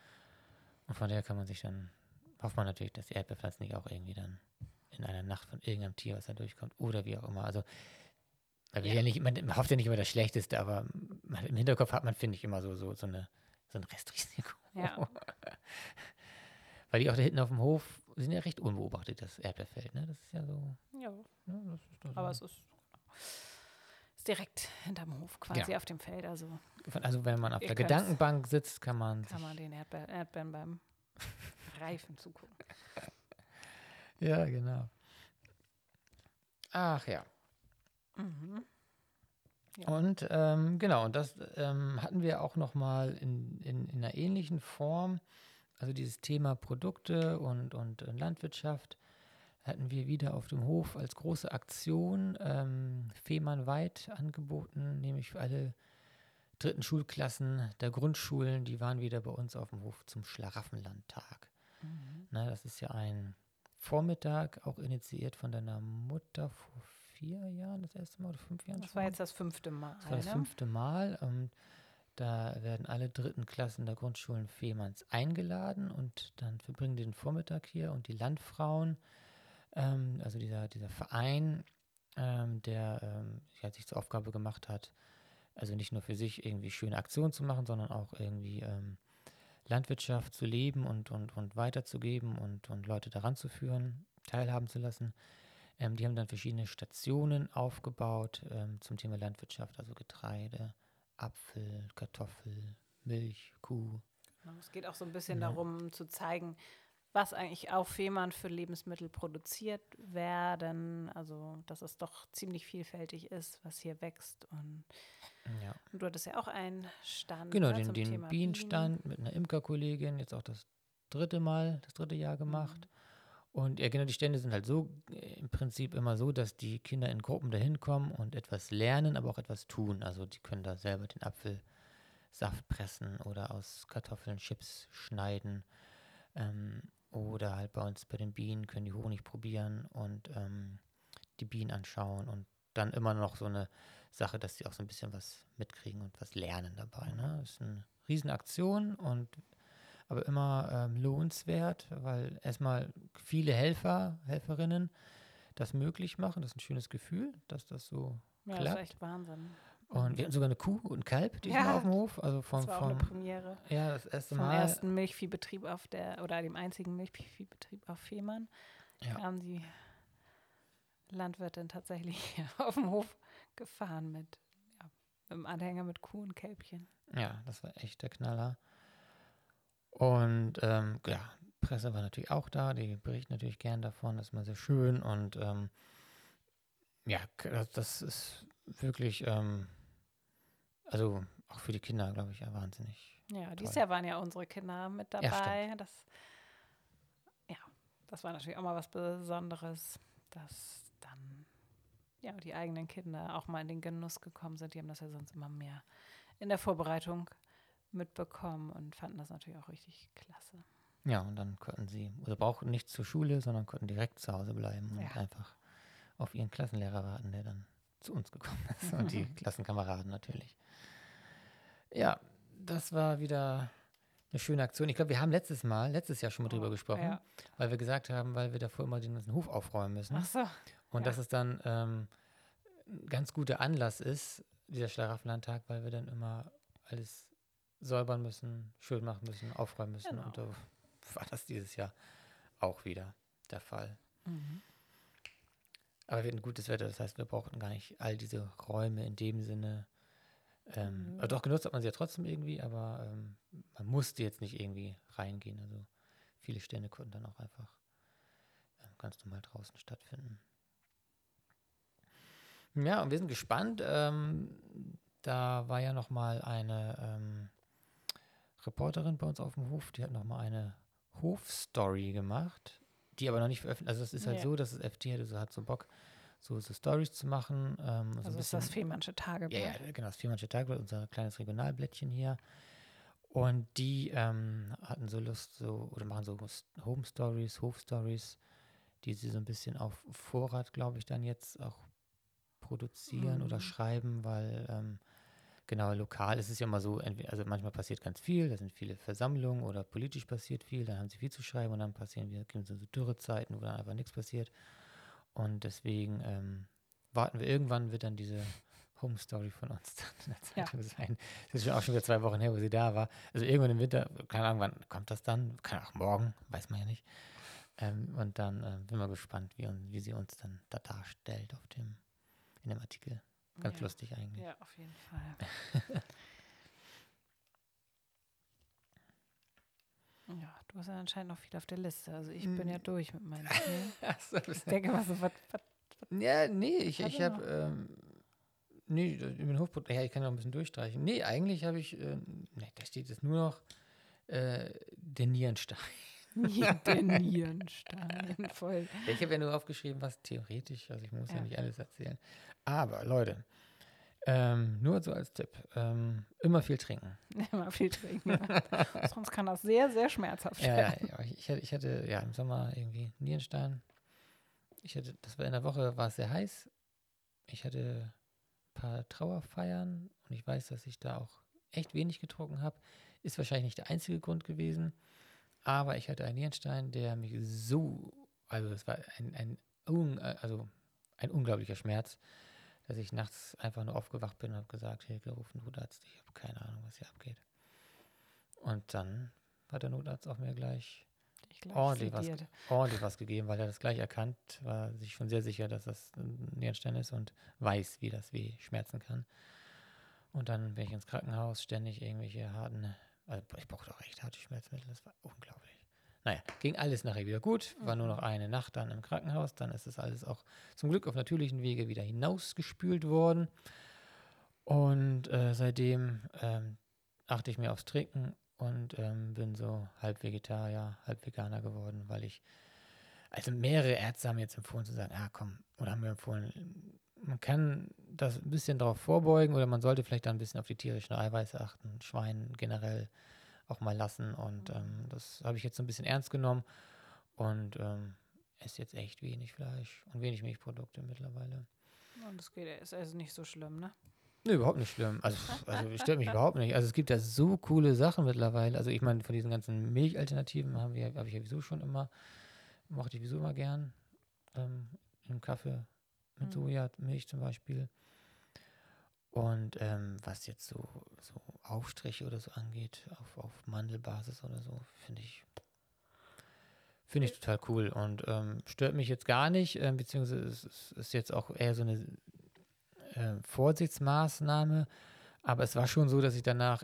Und von daher kann man sich dann, hofft man natürlich, dass die Erdbeerpflanzen nicht auch irgendwie dann in einer Nacht von irgendeinem Tier, was da durchkommt, oder wie auch immer. Also, ja. Ja nicht, man hofft ja nicht immer das Schlechteste, aber im Hinterkopf hat man, finde ich, immer so, so, so, eine, so ein Restrisiko. Ja. (laughs) Weil die auch da hinten auf dem Hof sind ja recht unbeobachtet, das Erdbeerfeld. Ne? Das ist ja so. Ja. ist so. Aber es ist, ist, direkt hinterm Hof, quasi auf dem Feld. Also, also wenn man auf der Gedankenbank sitzt, kann man. Kann man den Erdbeer, Erdbeeren beim Reifen zugucken. (laughs) Ja, genau. Ach ja. Mhm. Ja. Und ähm, genau, und das ähm, hatten wir auch nochmal in, in, in einer ähnlichen Form. Also dieses Thema Produkte und, und Landwirtschaft hatten wir wieder auf dem Hof als große Aktion ähm, Fehmarnweit angeboten, nämlich für alle dritten Schulklassen der Grundschulen, die waren wieder bei uns auf dem Hof zum Schlaraffenlandtag. Mhm. Na, das ist ja ein Vormittag, auch initiiert von deiner Mutter vor vier Jahren das erste Mal oder fünf Jahren. Das war jetzt das fünfte Mal. Das war das ne? fünfte Mal. Und da werden alle dritten Klassen der Grundschulen Fehmarns eingeladen und dann verbringen die den Vormittag hier und die Landfrauen, ähm, also dieser, dieser Verein, ähm, der ähm, ja, sich zur Aufgabe gemacht hat, also nicht nur für sich irgendwie schöne Aktionen zu machen, sondern auch irgendwie ähm, Landwirtschaft zu leben und, und, und weiterzugeben und, und Leute daran zu führen, teilhaben zu lassen. Ähm, die haben dann verschiedene Stationen aufgebaut ähm, zum Thema Landwirtschaft, also Getreide, Apfel, Kartoffel, Milch, Kuh. Genau, Es geht auch so ein bisschen Ja. darum zu zeigen, was eigentlich auf Fehmarn für Lebensmittel produziert werden. Also, dass es doch ziemlich vielfältig ist, was hier wächst. Und, Ja. und du hattest ja auch einen Stand. Genau, ne, den, zum den Thema Bienenstand mit einer Imkerkollegin, jetzt auch das dritte Mal, das dritte Jahr gemacht. Und ja, genau, die Stände sind halt so äh, im Prinzip immer so, dass die Kinder in Gruppen dahin kommen und etwas lernen, aber auch etwas tun. Also die können da selber den Apfelsaft pressen oder aus Kartoffeln Chips schneiden. Ähm, oder halt bei uns bei den Bienen können die Honig probieren und ähm, die Bienen anschauen und dann immer noch so eine Sache, dass sie auch so ein bisschen was mitkriegen und was lernen dabei. Ne? Das ist eine Riesenaktion und aber immer ähm, lohnenswert, weil erstmal viele Helfer, Helferinnen das möglich machen. Das ist ein schönes Gefühl, dass das so Ja, das ist klappt. echt Wahnsinn. Und wir hatten sogar eine Kuh und ein Kalb Ja. diesmal auf dem Hof. Also vom, Das war auch eine vom Premiere. ja, das erste Vom Mal. ersten Milchviehbetrieb auf der, oder dem einzigen Milchviehbetrieb auf Fehmarn, Ja. kam die Landwirtin tatsächlich (laughs) auf dem Hof gefahren mit, ja, mit dem Anhänger mit Kuh und Kälbchen. Ja, das war echt der Knaller. Und ähm, ja, Presse war natürlich auch da, die berichten natürlich gern davon, das ist mal sehr schön und ähm, ja, das, ist wirklich, ähm, also auch für die Kinder, glaube ich, ja wahnsinnig. Ja, dieses Toll. Jahr waren ja unsere Kinder mit Ja, dabei. das, ja, das war natürlich auch mal was Besonderes, dass dann ja die eigenen Kinder auch mal in den Genuss gekommen sind. Die haben das ja sonst immer mehr in der Vorbereitung mitbekommen und fanden das natürlich auch richtig klasse. Ja, und dann konnten sie, also brauchten nicht zur Schule, sondern konnten direkt zu Hause bleiben und Ja. einfach auf ihren Klassenlehrer warten, der dann zu uns gekommen (laughs) ist und die (laughs) Klassenkameraden natürlich. Ja, das war wieder eine schöne Aktion. Ich glaube, wir haben letztes Mal, letztes Jahr schon mal drüber gesprochen, Ja. weil wir gesagt haben, weil wir davor immer den ganzen Hof aufräumen müssen. Ach so. Und ja. dass es dann ähm, ein ganz guter Anlass ist, dieser Schlaraffenlandtag, weil wir dann immer alles säubern müssen, schön machen müssen, aufräumen müssen. Genau. Und da (laughs) war das dieses Jahr auch wieder der Fall. Mhm. Aber wir hatten gutes Wetter, das heißt, wir brauchten gar nicht all diese Räume in dem Sinne. Ähm, Mhm. also doch genutzt hat man sie ja trotzdem irgendwie, aber ähm, man musste jetzt nicht irgendwie reingehen. Also viele Stände konnten dann auch einfach ähm, ganz normal draußen stattfinden. Ja, und wir sind gespannt. Ähm, da war ja noch mal eine ähm, Reporterin bei uns auf dem Hof, die hat noch mal eine Hofstory gemacht, die aber noch nicht veröffentlicht. Also es ist halt Ja. so, dass das FT hat so, hat so Bock, so, so Stories zu machen. Ähm, so ein Also ist das Fehmarnsche Tageblatt. ja, ja, genau, das Viermannsche Tagblatt, unser kleines Regionalblättchen hier. Und die ähm, hatten so Lust, so, oder machen so Home Stories, Hof Stories, die sie so ein bisschen auf Vorrat, glaube ich, dann jetzt auch produzieren oder Mhm. schreiben, weil ähm, genau, lokal ist es ja immer so, also manchmal passiert ganz viel, da sind viele Versammlungen oder politisch passiert viel, dann haben sie viel zu schreiben und dann passieren gibt es so Dürrezeiten, wo dann einfach nichts passiert. Und deswegen ähm, warten wir irgendwann, wird dann diese Home Story von uns dann in der Ja. Zeitung sein. Das ist schon auch schon wieder zwei Wochen her, wo sie da war. Also irgendwann im Winter, keine Ahnung, wann kommt das dann? Kann auch morgen, weiß man ja nicht. Ähm, und dann äh, bin mal gespannt, wie, wie sie uns dann da darstellt auf dem, in dem Artikel. Ganz ja. lustig eigentlich. Ja, auf jeden Fall. (laughs) ja, du hast ja anscheinend noch viel auf der Liste. Also ich bin ja durch mit meinen (laughs) so, Ich denke mal so, was, was Ja, nee, ich, ich habe, ähm, nee, über den Hofprodukte, ja, ich kann noch ein bisschen durchstreichen. Nee, eigentlich habe ich, äh, nee, da steht jetzt nur noch äh, der Nierenstein. (laughs) der Nierenstein (laughs) voll. Ich habe ja nur aufgeschrieben, was theoretisch, also ich muss ja, Ja. nicht alles erzählen. Aber Leute, ähm, nur so als Tipp, ähm, immer viel trinken. (laughs) Immer viel trinken. Ja. Sonst kann das sehr, sehr schmerzhaft Ja, ja, werden. ja, ich, hatte, ich hatte ja im Sommer irgendwie Nierenstein. Ich hatte, das war in der Woche, war es sehr heiß ich hatte ein paar Trauerfeiern und ich weiß, dass ich da auch echt wenig getrunken habe. Ist wahrscheinlich nicht der einzige Grund gewesen, aber ich hatte einen Nierenstein, der mich so, also es war ein, ein, un, also ein unglaublicher Schmerz, dass ich nachts einfach nur aufgewacht bin und habe gesagt, Hilke, ruf einen Notarzt, ich habe keine Ahnung, was hier abgeht. Und dann hat der Notarzt auch mir gleich Gleich ordentlich was, ordentlich was gegeben, weil er das gleich erkannt, war sich schon sehr sicher, dass das ein Nierenstein ist und weiß, wie das weh schmerzen kann. Und dann bin ich ins Krankenhaus, ständig irgendwelche harten, also ich brauchte auch echt harte Schmerzmittel, das war unglaublich. Naja, ging alles nachher wieder gut, war nur noch eine Nacht dann im Krankenhaus, dann ist das alles auch zum Glück auf natürlichen Wege wieder hinausgespült worden. Und äh, seitdem ähm, achte ich mehr aufs Trinken und ähm, bin so halb Vegetarier, halb Veganer geworden, weil ich, also mehrere Ärzte haben jetzt empfohlen zu sagen, ja komm, oder haben mir empfohlen, man kann das ein bisschen darauf vorbeugen oder man sollte vielleicht dann ein bisschen auf die tierischen Eiweiße achten, Schwein generell auch mal lassen und ähm, das habe ich jetzt so ein bisschen ernst genommen und ähm, esse jetzt echt wenig Fleisch und wenig Milchprodukte mittlerweile. Und das geht, ist also nicht so schlimm, ne? Nee, überhaupt nicht schlimm. Also, also (laughs) stört mich überhaupt nicht. Also es gibt ja so coole Sachen mittlerweile. Also ich meine, von diesen ganzen Milchalternativen haben wir, habe ich ja sowieso schon immer, mochte ich sowieso immer gern. Ähm, Im Kaffee mit Mhm. Sojamilch zum Beispiel. Und ähm, was jetzt so, so Aufstriche oder so angeht, auf, auf Mandelbasis oder so, finde ich, finde ich total cool und ähm, stört mich jetzt gar nicht, ähm, beziehungsweise es, es ist jetzt auch eher so eine äh, Vorsichtsmaßnahme, aber es war schon so, dass ich danach,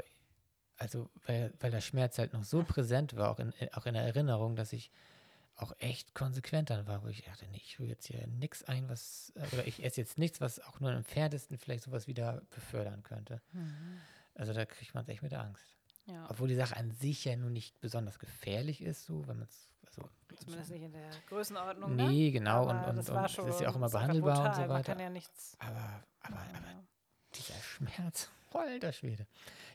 also weil, weil der Schmerz halt noch so präsent war, auch in, auch in der Erinnerung, dass ich auch echt konsequent dann war, wo ich dachte, nee, ich will jetzt hier nichts ein, was, äh, oder ich esse jetzt nichts, was auch nur im entferntesten vielleicht sowas wieder befördern könnte. Also da kriegt man es echt mit Angst. Ja, Obwohl die Sache an sich ja nun nicht besonders gefährlich ist, so, wenn man es, also, zumindest nicht in der Größenordnung, ne? nee, genau, und, Aber und, das und es schon ist ja auch immer behandelbar und so Man weiter. kann ja nichts. Aber, aber, aber ja. dieser Schmerz, (laughs) alter Schwede.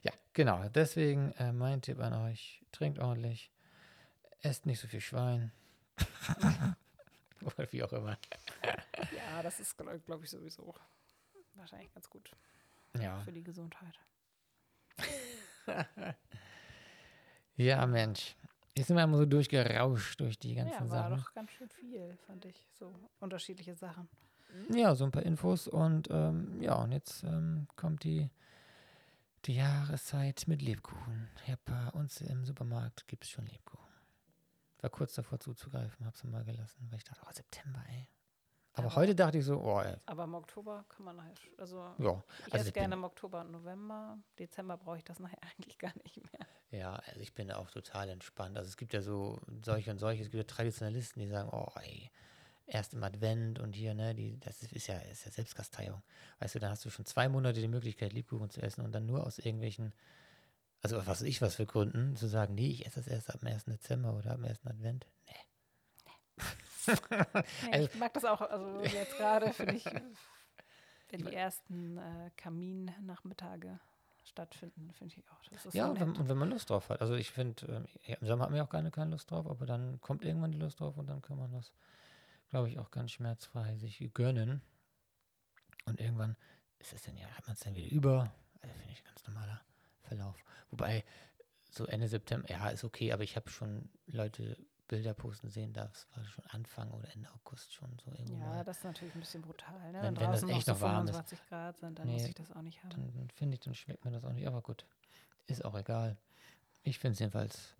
Ja, genau. Deswegen äh, mein Tipp an euch: trinkt ordentlich, esst nicht so viel Schwein. (laughs) Oder wie auch immer. ja, das ist, glaube glaub ich, sowieso wahrscheinlich ganz gut Ja. für die Gesundheit. (laughs) Ja, Mensch. Jetzt sind wir einmal so durchgerauscht durch die ganzen Ja, war Sachen. doch ganz schön viel, fand ich. So unterschiedliche Sachen. Ja, so ein paar Infos und ähm, ja, und jetzt ähm, kommt die, die Jahreszeit mit Lebkuchen. Ja, bei uns im Supermarkt gibt es schon Lebkuchen. War kurz davor zuzugreifen, hab's mal gelassen, weil ich dachte, oh, September, ey. Aber Aber- heute dachte ich so, oh, ey, Aber im Oktober kann man halt, also ja. ich Also esse gerne im Oktober und November. Dezember brauche ich das nachher (laughs) eigentlich gar nicht mehr. ja, also ich bin da auch total entspannt. Also es gibt ja so solche und solche, es gibt ja Traditionalisten, die sagen, oh, ey, erst im Advent und hier, ne, die, das ist, ist ja, ist ja Selbstkasteiung. Weißt du, dann hast du schon zwei Monate die Möglichkeit, Lebkuchen zu essen und dann nur aus irgendwelchen, also was weiß ich was für Gründen, zu sagen, nee, ich esse das erst ab dem 1. Dezember oder ab dem 1. Advent. Nee. Nee, (laughs) Also- ich mag das auch, also jetzt gerade finde ich, (laughs) wenn die ersten äh, Kaminnachmittage stattfinden, finde ich auch, das ist Ja, so und wenn, und wenn man Lust drauf hat. Also ich finde, ja, im Sommer hat man ja auch keine, keine Lust drauf, aber dann kommt irgendwann die Lust drauf und dann kann man das, glaube ich, auch ganz schmerzfrei sich gönnen. Und irgendwann ist es dann ja, hat man es dann wieder über. Also finde ich ganz normaler Verlauf. Wobei, so Ende September, ja, ist okay, aber ich habe schon Leute Bilder posten sehen, das war schon Anfang oder Ende August schon so irgendwo Ja, das ist natürlich ein bisschen brutal, ne? Wenn- Wenn, das echt noch so warm ist. 25 Grad sind, dann muss Nee, ich das auch nicht haben. dann, finde ich, dann schmeckt mir das auch nicht. Aber gut, ist auch egal. Ich finde es jedenfalls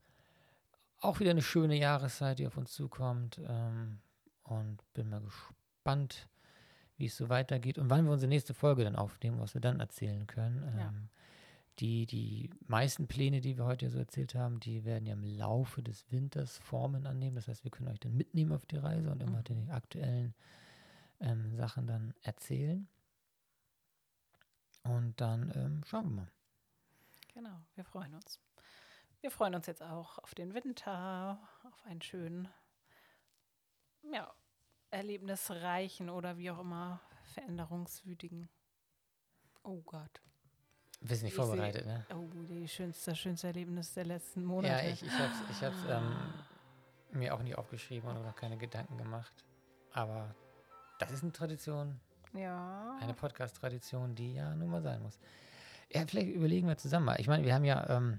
auch wieder eine schöne Jahreszeit, die auf uns zukommt. Ähm, und bin mal gespannt, wie es so weitergeht und wann wir unsere nächste Folge dann aufnehmen, was wir dann erzählen können. Ja. Die, die meisten Pläne, die wir heute so erzählt haben, die werden ja im Laufe des Winters Formen annehmen. Das heißt, wir können euch dann mitnehmen auf die Reise und immer Mhm. die aktuellen ähm, Sachen dann erzählen. Und dann ähm, schauen wir mal. Genau, wir freuen uns. Wir freuen uns jetzt auch auf den Winter, auf einen schönen, ja, erlebnisreichen oder wie auch immer veränderungswütigen. Oh Gott. Bist nicht Ich seh- vorbereitet, ne? Oh, die schönste, das schönste Erlebnis der letzten Monate. Ja, ich, ich hab's, ich hab's ähm, mir auch nicht aufgeschrieben und noch keine Gedanken gemacht. Aber das ist eine Tradition, Ja. Eine Podcast-Tradition, die ja nun mal sein muss. Ja, vielleicht überlegen wir zusammen mal. Ich meine, wir haben ja ähm,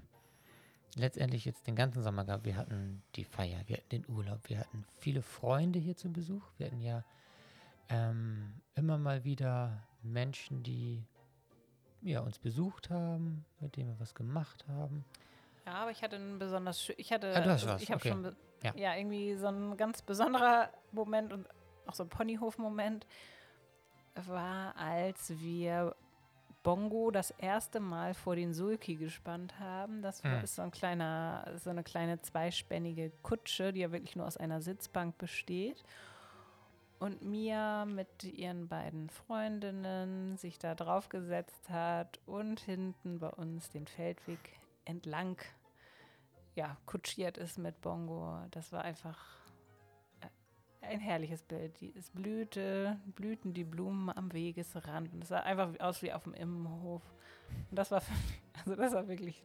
letztendlich jetzt den ganzen Sommer gehabt. Wir hatten die Feier, wir hatten den Urlaub, wir hatten viele Freunde hier zu Besuch. Wir hatten ja ähm, immer mal wieder Menschen, die ja, uns besucht haben, mit denen wir was gemacht haben. Ja, aber ich hatte einen besonders. Ich hatte. Ah, du hast was, ich habe okay. schon. Ja. Ja. irgendwie so ein ganz besonderer Moment und auch so ein Ponyhof-Moment war, als wir Bongo das erste Mal vor den Sulki gespannt haben. Das Mhm. ist so ein kleiner, so eine kleine zweispännige Kutsche, die ja wirklich nur aus einer Sitzbank besteht. Und Mia mit ihren beiden Freundinnen sich da draufgesetzt hat und hinten bei uns den Feldweg entlang ja, kutschiert ist mit Bongo. Das war einfach äh, ein herrliches Bild. Es blühte, blühten die Blumen am Wegesrand. Und es sah einfach aus wie auf dem Immenhof. Und das war, für mich, (laughs) also das war wirklich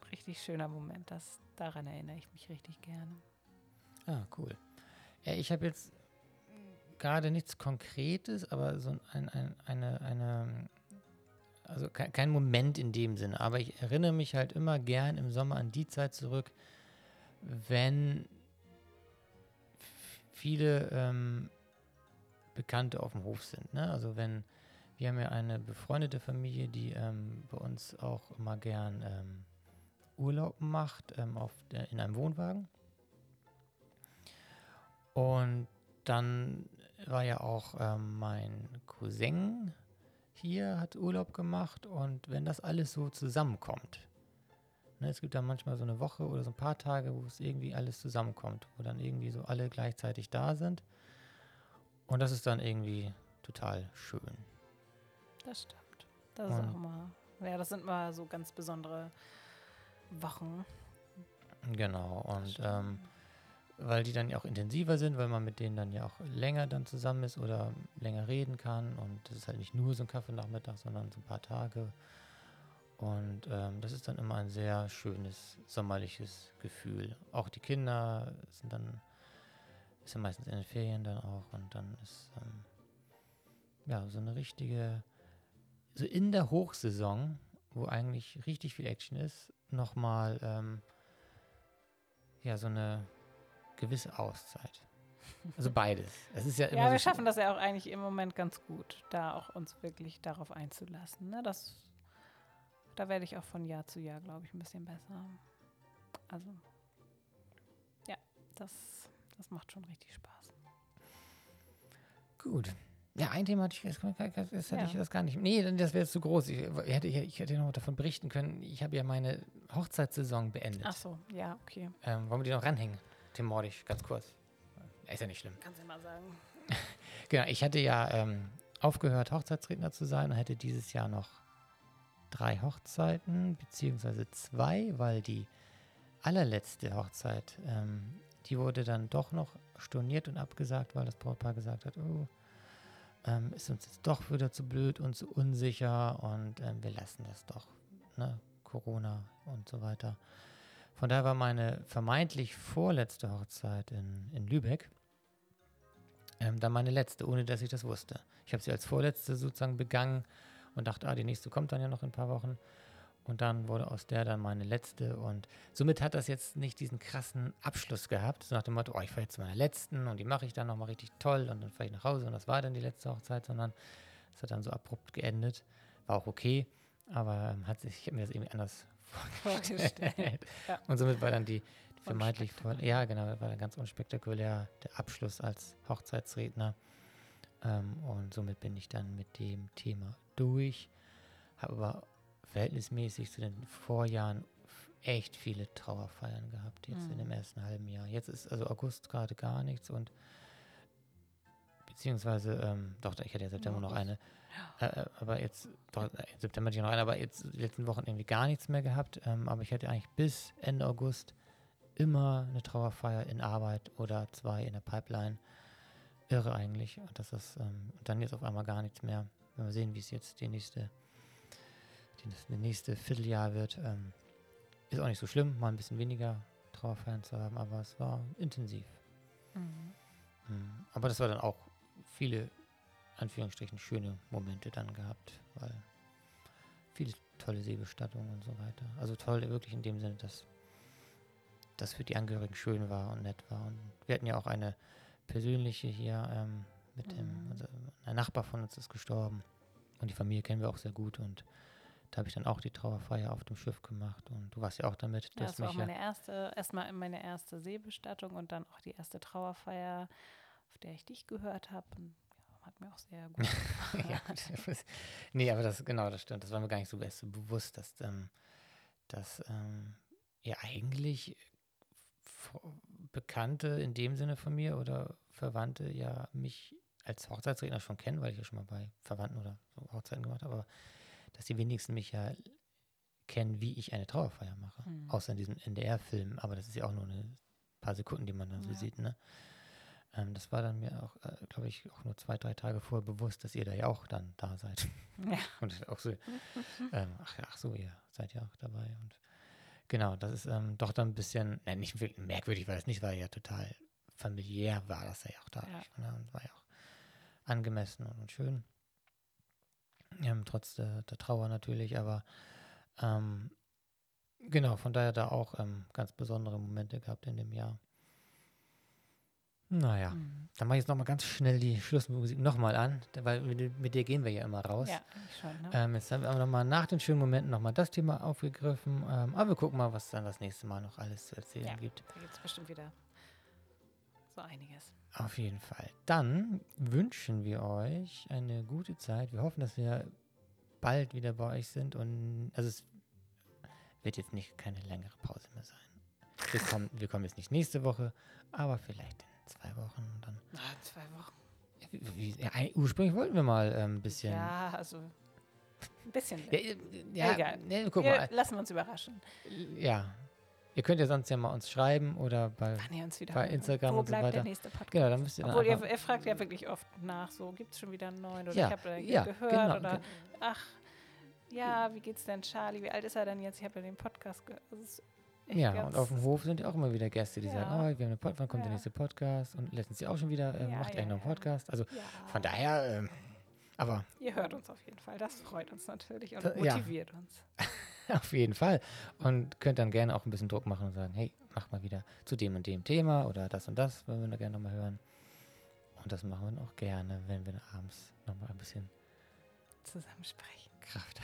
ein richtig schöner Moment. Das, daran erinnere ich mich richtig gerne. Ah, cool. Ja, ich habe jetzt gerade nichts Konkretes, aber so ein, ein, eine, eine, also kein, Moment in dem Sinne, aber ich erinnere mich halt immer gern im Sommer an die Zeit zurück, wenn viele ähm, Bekannte auf dem Hof sind. Ne? Also wenn, wir haben ja eine befreundete Familie, die ähm, bei uns auch immer gern ähm, Urlaub macht ähm, auf der, in einem Wohnwagen. Und dann war ja auch ähm, mein Cousin hier, hat Urlaub gemacht und wenn das alles so zusammenkommt, ne, es gibt dann manchmal so eine Woche oder so ein paar Tage, wo es irgendwie alles zusammenkommt, wo dann irgendwie so alle gleichzeitig da sind und das ist dann irgendwie total schön. Das stimmt. Das ist Und- auch mal. Ja, das sind mal so ganz besondere Wochen. Genau, und ähm, weil die dann ja auch intensiver sind, weil man mit denen dann ja auch länger dann zusammen ist oder länger reden kann. Und das ist halt nicht nur so ein Kaffeenachmittag, sondern so ein paar Tage. Und ähm, das ist dann immer ein sehr schönes sommerliches Gefühl. Auch die Kinder sind dann, ist ja meistens in den Ferien dann auch. Und dann ist ähm, ja so eine richtige, so in der Hochsaison, wo eigentlich richtig viel Action ist, nochmal ähm, ja so eine gewisse Auszeit. Also beides. Es ist ja immer Ja, wir so schaffen das ja auch eigentlich im Moment ganz gut, da auch uns wirklich darauf einzulassen. Ne? Das, da werde ich auch von Jahr zu Jahr, glaube ich, ein bisschen besser. Also, ja, das, das macht schon richtig Spaß. Gut. Ja, ein Thema hatte ich, das, das hätte Ja. ich das gar nicht. Nee, das wäre jetzt zu groß. Ich hätte, ich hätte noch davon berichten können. Ich habe ja meine Hochzeitssaison beendet. Ach so, ja, okay. Ähm, wollen wir die noch ranhängen? Tim Mordisch, ganz kurz. Ist ja nicht schlimm. Kannst du mal sagen. (laughs) Genau, ich hatte ja ähm, aufgehört, Hochzeitsredner zu sein und hätte dieses Jahr noch drei Hochzeiten, beziehungsweise zwei, weil die allerletzte Hochzeit, ähm, die wurde dann doch noch storniert und abgesagt, weil das Brautpaar gesagt hat, oh, ähm, ist uns jetzt doch wieder zu blöd und zu unsicher und ähm, wir lassen das doch, ne? Corona und so weiter. Von daher war meine vermeintlich vorletzte Hochzeit in, in Lübeck ähm, dann meine letzte, ohne dass ich das wusste. Ich habe sie als vorletzte sozusagen begangen und dachte, ah, die nächste kommt dann ja noch in ein paar Wochen. Und dann wurde aus der dann meine letzte. Und somit hat das jetzt nicht diesen krassen Abschluss gehabt, so nach dem Motto, oh, ich fahre jetzt zu meiner letzten und die mache ich dann nochmal richtig toll und dann fahre ich nach Hause und das war dann die letzte Hochzeit, sondern es hat dann so abrupt geendet. War auch okay, aber ähm, hat sich, ich habe mir das irgendwie anders Vorgestellt. (laughs) Ja. und somit war dann die, vermeintlich voll, ja genau, war dann ganz unspektakulär der Abschluss als Hochzeitsredner. Ähm, und somit bin ich dann mit dem Thema durch. Habe aber verhältnismäßig zu den Vorjahren echt viele Trauerfeiern gehabt, jetzt in Mhm. dem ersten halben Jahr. Jetzt ist also August gerade gar nichts und beziehungsweise, ähm, doch, ich hatte ja September noch eine, äh, äh, aber jetzt, doch, äh, im September hatte ich noch eine, aber jetzt die letzten Wochen irgendwie gar nichts mehr gehabt. Ähm, aber ich hatte eigentlich bis Ende August immer eine Trauerfeier in Arbeit oder zwei in der Pipeline. Irre eigentlich. Und das ist ähm, und dann jetzt auf einmal gar nichts mehr. Wenn wir sehen, wie es jetzt die nächste, die, das nächste Vierteljahr wird. Ähm, ist auch nicht so schlimm, mal ein bisschen weniger Trauerfeiern zu haben, aber es war intensiv. Mhm. Mhm. Aber das war dann auch viele Anführungsstrichen schöne Momente dann gehabt, weil viele tolle Seebestattungen und so weiter. Also toll wirklich in dem Sinne, dass das für die Angehörigen schön war und nett war. Und wir hatten ja auch eine persönliche hier ähm, mit dem, also ein Nachbar von uns ist gestorben und die Familie kennen wir auch sehr gut und da habe ich dann auch die Trauerfeier auf dem Schiff gemacht und du warst ja auch damit. Ja, das war meine erste, erstmal meine erste Seebestattung und dann auch die erste Trauerfeier, auf der ich dich gehört habe. Ja, hat mir auch sehr (laughs) gut gefallen. nee, aber das, genau, das stimmt. Das war mir gar nicht so bewusst, dass, ähm, dass ähm, ja eigentlich Bekannte in dem Sinne von mir oder Verwandte ja mich als Hochzeitsredner schon kennen, weil ich ja schon mal bei Verwandten oder so Hochzeiten gemacht habe, aber dass die wenigsten mich ja kennen, wie ich eine Trauerfeier mache. Hm. Außer in diesem NDR-Film, aber das ist ja auch nur ein paar Sekunden, die man dann so Ja. sieht, ne? Ähm, das war dann mir auch, äh, glaube ich, auch nur zwei, drei Tage vorher bewusst, dass ihr da ja auch dann da seid. (laughs) Ja. (laughs) Und auch so, ähm, ach, ja, ach so, ihr seid ja auch dabei. Und genau, das ist ähm, doch dann ein bisschen, nein, nicht merkwürdig war das nicht, weil ja total familiär war das ja auch dadurch. Ne? Und war ja auch angemessen und, und schön. Ähm, trotz der, der Trauer natürlich, aber ähm, genau, von daher da auch ähm, ganz besondere Momente gehabt in dem Jahr. Naja, Mhm. dann mache ich jetzt nochmal ganz schnell die Schlussmusik nochmal an, weil mit, mit der gehen wir ja immer raus. Ja, schon. Ne? Ähm, jetzt haben wir nochmal nach den schönen Momenten nochmal das Thema aufgegriffen. Ähm, aber wir gucken mal, was dann das nächste Mal noch alles zu erzählen Ja. gibt. Da gibt es bestimmt wieder so einiges. Auf jeden Fall. Dann wünschen wir euch eine gute Zeit. Wir hoffen, dass wir bald wieder bei euch sind und also es wird jetzt nicht keine längere Pause mehr sein. Wir kommen, wir kommen jetzt nicht nächste Woche, aber vielleicht in zwei Wochen und dann. Ah, zwei Wochen. Wie, ja, ursprünglich wollten wir mal ähm, ein bisschen. Ja, also ein bisschen. Ja, äh, ja, Egal. nee, guck Wir mal. lassen wir uns überraschen, Ja. Ihr könnt ja sonst ja mal uns schreiben oder bei. ihr Bei. Instagram Wo und so bleibt weiter. der nächste Podcast? Genau, dann müsst ihr dann Obwohl, ihr, einfach, ihr fragt ja wirklich oft nach, so, gibt es schon wieder einen neuen? Oder Ja, ich habe da hier ja, gehört genau, oder, ach, ja, wie geht's denn Charlie? Wie alt ist er denn jetzt? Ich habe ja den Podcast gehört. Das echt Ja, und auf dem Hof sind ja auch immer wieder Gäste, die Ja. sagen, oh, wir haben eine Pod wann kommt der Ja. nächste Podcast? Und letztens ja auch schon wieder, äh, Ja, macht eigentlich noch einen. Podcast? Also von daher, ähm, aber ihr hört uns auf jeden Fall. Das freut uns natürlich und motiviert uns. (laughs) auf jeden Fall. Und könnt dann gerne auch ein bisschen Druck machen und sagen, hey, mach mal wieder zu dem und dem Thema oder das und das, wollen wir da gerne nochmal hören. Und das machen wir dann auch gerne, wenn wir abends nochmal ein bisschen Zusammensprechen. Kraft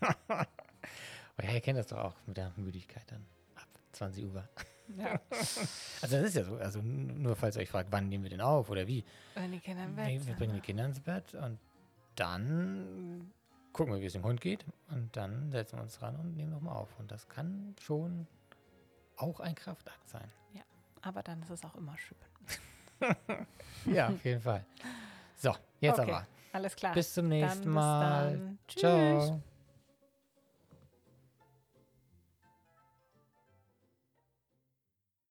haben. (laughs) oh ja, ihr kennt das doch auch mit der Müdigkeit dann ab 20 Uhr. Ja. (laughs) Also das ist ja so, also nur falls ihr euch fragt, wann nehmen wir denn auf oder wie. Wenn die Kinder im Nee, Bett wir sind. bringen die Kinder ins Bett und dann gucken wir, wie es dem Hund geht und dann setzen wir uns ran und nehmen nochmal auf. Und das kann schon auch ein Kraftakt sein. Aber dann ist es auch immer schön. (laughs) Ja, auf jeden Fall. So, jetzt Okay. aber. Alles klar. Bis zum Dann nächsten bis Mal. dann. Tschüss. Ciao.